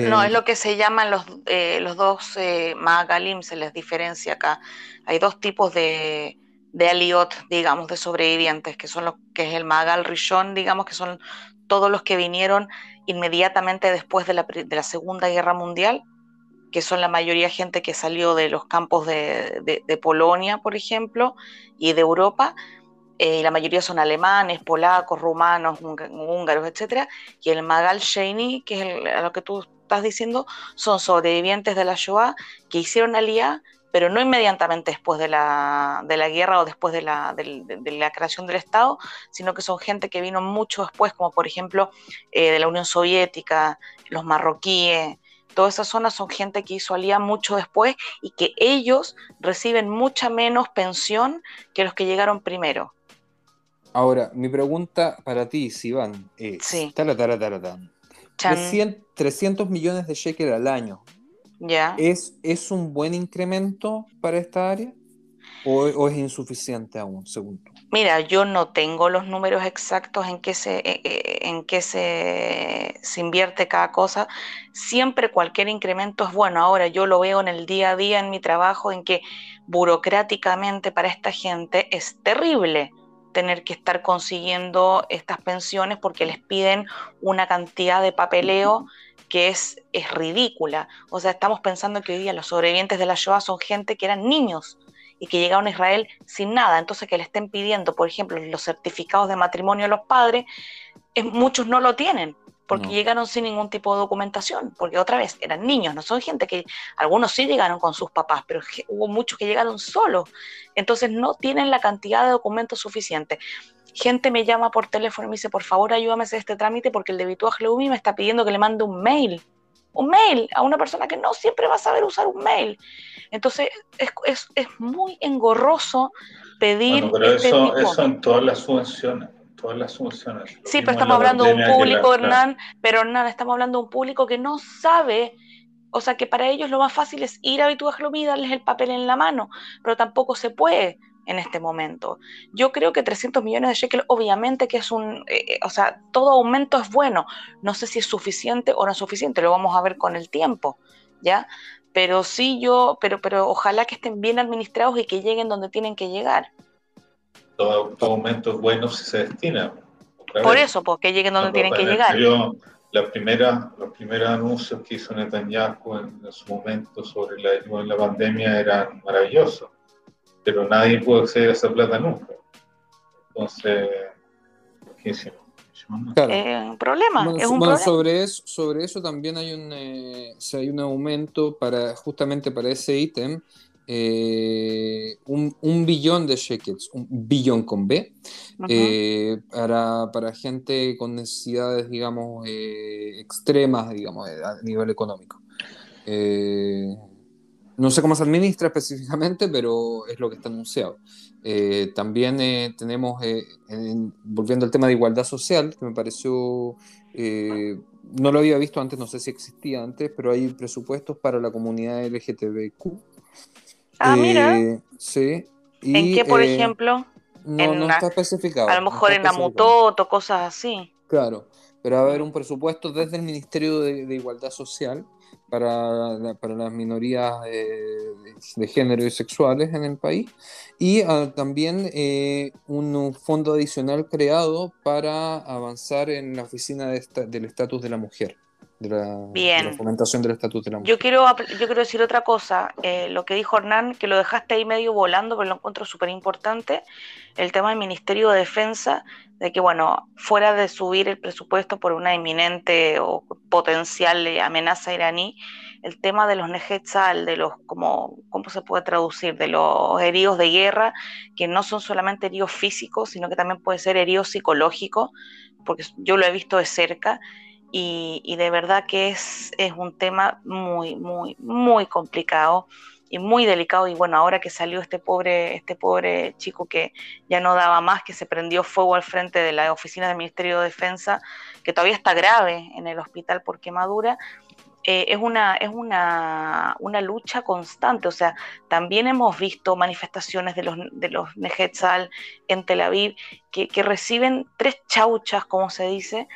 no, es lo que se llaman los, eh, los dos eh, Magalim, se les diferencia acá. Hay dos tipos de, de aliot, digamos, de sobrevivientes, que son los que es el Magal Rishon, digamos, que son todos los que vinieron inmediatamente después de la, Segunda Guerra Mundial, que son la mayoría gente que salió de los campos de, Polonia, por ejemplo, y de Europa. Eh, la mayoría son alemanes, polacos, rumanos, húngaros, etc. Y el Magal Sheini, que es a lo que tú estás diciendo, son sobrevivientes de la Shoah que hicieron alía pero no inmediatamente después de la, de la guerra o después de la, de, la, creación del Estado, sino que son gente que vino mucho después, como por ejemplo eh, de la Unión Soviética, los marroquíes, todas esas zonas son gente que hizo alía mucho después y que ellos reciben mucha menos pensión que los que llegaron primero. Ahora, mi pregunta para ti, Sivan, es: sí. 300, millones de shekel al año. ¿Ya? ¿Es, ¿Es un buen incremento para esta área? ¿O, es insuficiente aún, según tú? Mira, yo no tengo los números exactos en qué se, eh, eh, en qué se, se, invierte cada cosa. Siempre cualquier incremento es bueno. Ahora yo lo veo en el día a día en mi trabajo en que burocráticamente para esta gente es terrible tener que estar consiguiendo estas pensiones porque les piden una cantidad de papeleo que es, es ridícula. O sea, estamos pensando que hoy día los sobrevivientes de la Shoah son gente que eran niños y que llegaron a Israel sin nada. Entonces, que le estén pidiendo, por ejemplo, los certificados de matrimonio a los padres, muchos no lo tienen porque llegaron sin ningún tipo de documentación, porque otra vez eran niños, no son gente que algunos sí llegaron con sus papás, pero hubo muchos que llegaron solos, entonces no tienen la cantidad de documentos suficiente. Gente me llama por teléfono y me dice, por favor, ayúdame a hacer este trámite porque el de Bituaj me está pidiendo que le mande un mail, un mail a una persona que no siempre va a saber usar un mail. Entonces es, es, es muy engorroso pedir... pero este eso, eso en todas las subvenciones todas las soluciones. Sí, pero estamos hablando de un público, Hernán, pero Hernán, estamos hablando de un público que no sabe, o sea, que para ellos lo más fácil es ir a Bituaglomí y darles el papel en la mano, pero tampoco se puede en este momento. Yo creo que 300 millones de shekels, obviamente que es un, eh, eh, o sea, todo aumento es bueno. No sé si es suficiente o no es suficiente, lo vamos a ver con el tiempo, ¿ya? Pero sí yo, pero, pero ojalá que estén bien administrados y que lleguen donde tienen que llegar todo, aumento es bueno si se destina. Por eso, porque lleguen donde tienen que llegar. la primera, los primeros anuncios que hizo Netanyahu en, su momento sobre la, la pandemia eran maravillosos, pero nadie pudo acceder a esa plata nunca. Entonces, ¿qué hicimos? Es un problema. es un problema. Sobre, eso, sobre eso también hay un, eh, hay un aumento para justamente para ese ítem eh, un, billón de shekels, un billón con B, eh, para, para, gente con necesidades, digamos, eh, extremas, digamos, a nivel económico. No sé cómo se administra específicamente, pero es lo que está anunciado. también tenemos, volviendo al tema de igualdad social, que me pareció no lo había visto antes, no sé si existía antes, pero hay presupuestos para la comunidad LGTBQ Ah, mira. Eh, sí. ¿En qué, por eh, ejemplo? No, no está especificado. A lo mejor en Amutoto, cosas así. Claro, pero va a haber un presupuesto desde el Ministerio de, Igualdad Social para, para las minorías de, género y sexuales en el país. Y ah, también eh, un, fondo adicional creado para avanzar en la oficina del estatus de la mujer de la, Bien. fomentación del estatuto de la mujer. Yo quiero, yo quiero decir otra cosa. Eh, lo que dijo Hernán, que lo dejaste ahí medio volando, pero lo encuentro súper importante, el tema del Ministerio de Defensa, de que, bueno, fuera de subir el presupuesto por una inminente o potencial amenaza iraní, el tema de los Nejetzal, de los, como, ¿cómo se puede traducir? De los heridos de guerra, que no son solamente heridos físicos, sino que también puede ser heridos psicológicos, porque yo lo he visto de cerca, y, de verdad que es, es un tema muy, muy, muy complicado y muy delicado y bueno, ahora que salió este pobre, este pobre chico que ya no daba más, que se prendió fuego al frente de la oficina del Ministerio de Defensa, que todavía está grave en el hospital por quemadura, eh, es, una, es una, una, lucha constante. O sea, también hemos visto manifestaciones de los, de los en Tel Aviv que, que reciben tres chauchas, como se dice,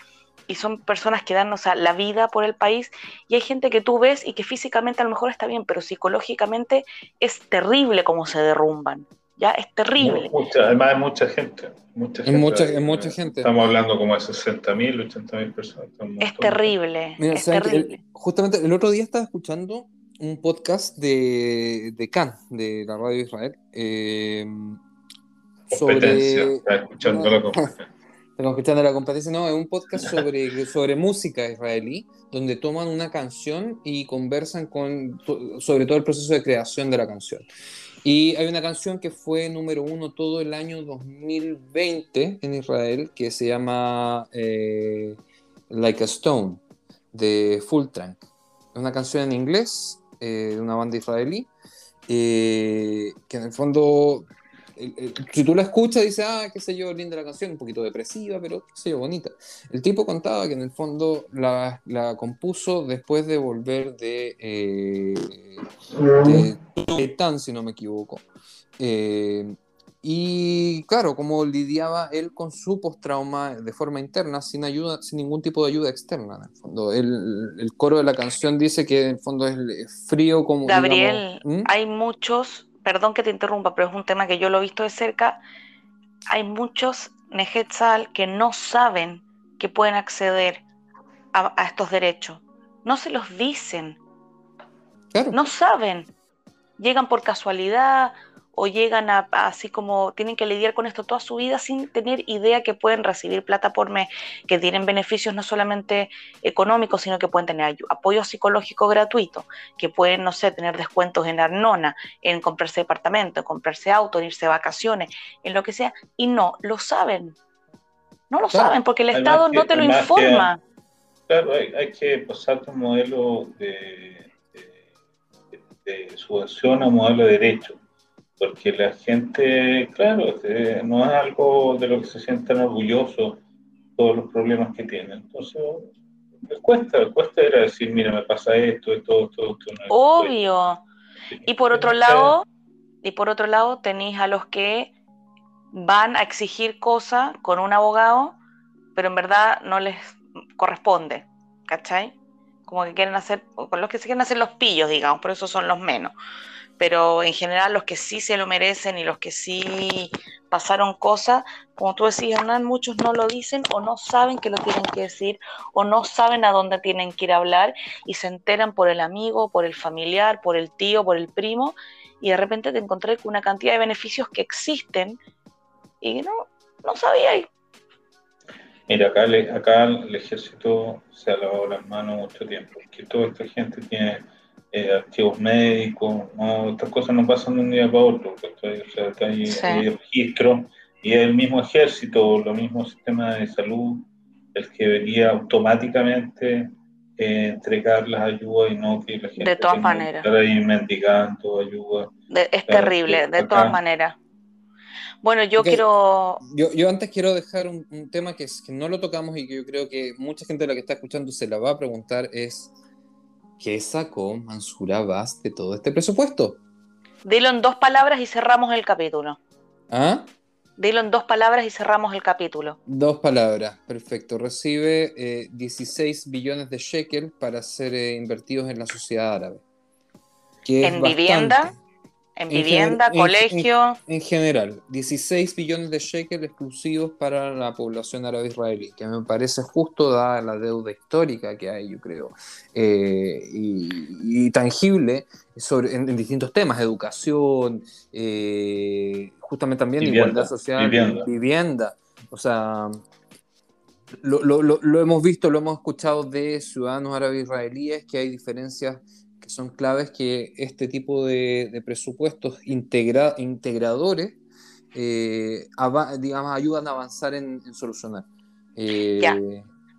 y son personas que dan la vida por el país y hay gente que tú ves y que físicamente a lo mejor está bien, pero psicológicamente es terrible cómo se derrumban. Ya es terrible. además hay mucha gente. Mucha gente, mucha, mucha gente. Estamos hablando como de 60 mil, 80 mil personas. Es terrible. es terrible. justamente el otro día estaba escuchando un podcast de, de Cannes, de la radio de Israel. Eh, sobre... Estamos escuchando la competencia, no, es un podcast sobre, sobre música israelí, donde toman una canción y conversan con, sobre todo el proceso de creación de la canción. Y hay una canción que fue número uno todo el año 2020 en Israel, que se llama eh, Like a Stone, de Full Trunk. Es una canción en inglés eh, de una banda israelí, eh, que en el fondo si tú la escuchas, dices, ah, qué sé yo, linda la canción, un poquito depresiva, pero qué sé yo, bonita. El tipo contaba que en el fondo la, compuso después de volver de, eh, de si no me equivoco. Eh, y claro, como lidiaba él con su post-trauma de forma interna, sin ayuda, sin ningún tipo de ayuda externa. En el, fondo. El, coro de la canción dice que en el fondo es frío como. Gabriel, ¿Mm? hay muchos perdón que te interrumpa, pero es un tema que yo lo he visto de cerca, hay muchos Nejetzal que no saben que pueden acceder a, estos derechos. No se los dicen. No saben. Llegan por casualidad o llegan a, así como tienen que lidiar con esto toda su vida sin tener idea que pueden recibir plata por mes, que tienen beneficios no solamente económicos, sino que pueden tener apoyo psicológico gratuito, que pueden, no sé, tener descuentos en Arnona, en comprarse departamento, en comprarse auto, en irse de vacaciones, en lo que sea, y no lo saben. No lo saben porque el Estado no te lo informa. claro, hay, que pasar un modelo de, de, de subvención a modelo de derecho porque la gente, claro, no es algo de lo que se sientan orgullosos todos los problemas que tienen. Entonces, les cuesta, les cuesta era decir, mira, me pasa esto, esto, esto, esto. Obvio. Y por otro lado, y por otro lado, tenéis a los que van a exigir cosas con un abogado, pero en verdad no les corresponde, ¿cachai? Como que quieren hacer, con los que se quieren hacer los pillos, digamos, por eso son los menos pero en general los que sí se lo merecen y los que sí pasaron cosas, como tú decías, Hernán, muchos no lo dicen o no saben que lo tienen que decir o no saben a dónde tienen que ir a hablar y se enteran por el amigo, por el familiar, por el tío, por el primo y de repente te encontré con una cantidad de beneficios que existen y no, no sabía. Mira, acá, acá el ejército se ha lavado las manos mucho tiempo, porque toda esta gente tiene eh, archivos médicos, ¿no? estas cosas no pasan de un día para otro, o sea, hay, registro y el mismo ejército, lo mismo sistema de salud, el que debería automáticamente eh, entregar las ayudas y no que la gente de todas maneras ahí mendigando ayuda. es terrible, de todas maneras. Bueno, yo quiero... Yo, yo, antes quiero dejar un, un tema que, es, que no lo tocamos y que yo creo que mucha gente de la que está escuchando se la va a preguntar es ¿Qué sacó Mansura Abbas de todo este presupuesto? Dilo en dos palabras y cerramos el capítulo. ¿Ah? Dilo en dos palabras y cerramos el capítulo. Dos palabras, perfecto. Recibe 16 eh, billones de shekel para ser eh, invertidos en la sociedad árabe. ¿En vivienda? En vivienda, colegio. En, general, 16 billones de shekels exclusivos para la población árabe israelí, que me parece justo dada la deuda histórica que hay, yo creo, eh, y, tangible sobre, en, distintos temas, educación, eh, justamente también igualdad social, vivienda. vivienda. O sea, lo, lo, lo, hemos visto, lo hemos escuchado de ciudadanos árabes israelíes, que hay diferencias son claves que este tipo de, presupuestos integradores, eh, digamos, ayudan a avanzar en, solucionar. Eh, ya.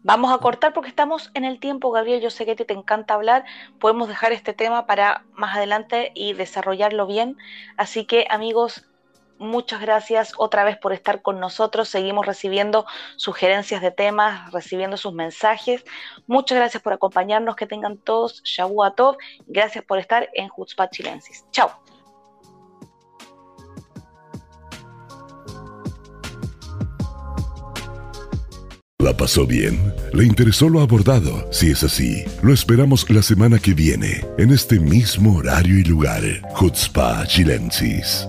Vamos a cortar porque estamos en el tiempo, Gabriel. Yo sé que ti te encanta hablar. Podemos dejar este tema para más adelante y desarrollarlo bien. Así que, amigos, muchas gracias otra vez por estar con nosotros. Seguimos recibiendo sugerencias de temas, recibiendo sus mensajes. Muchas gracias por acompañarnos. Que tengan todos Shabu Tov. Gracias por estar en Hutzpat Chilensis. Chao. ¿La pasó bien? ¿Le interesó lo abordado? Si es así, lo esperamos la semana que viene, en este mismo horario y lugar. Chutzpah Chilensis.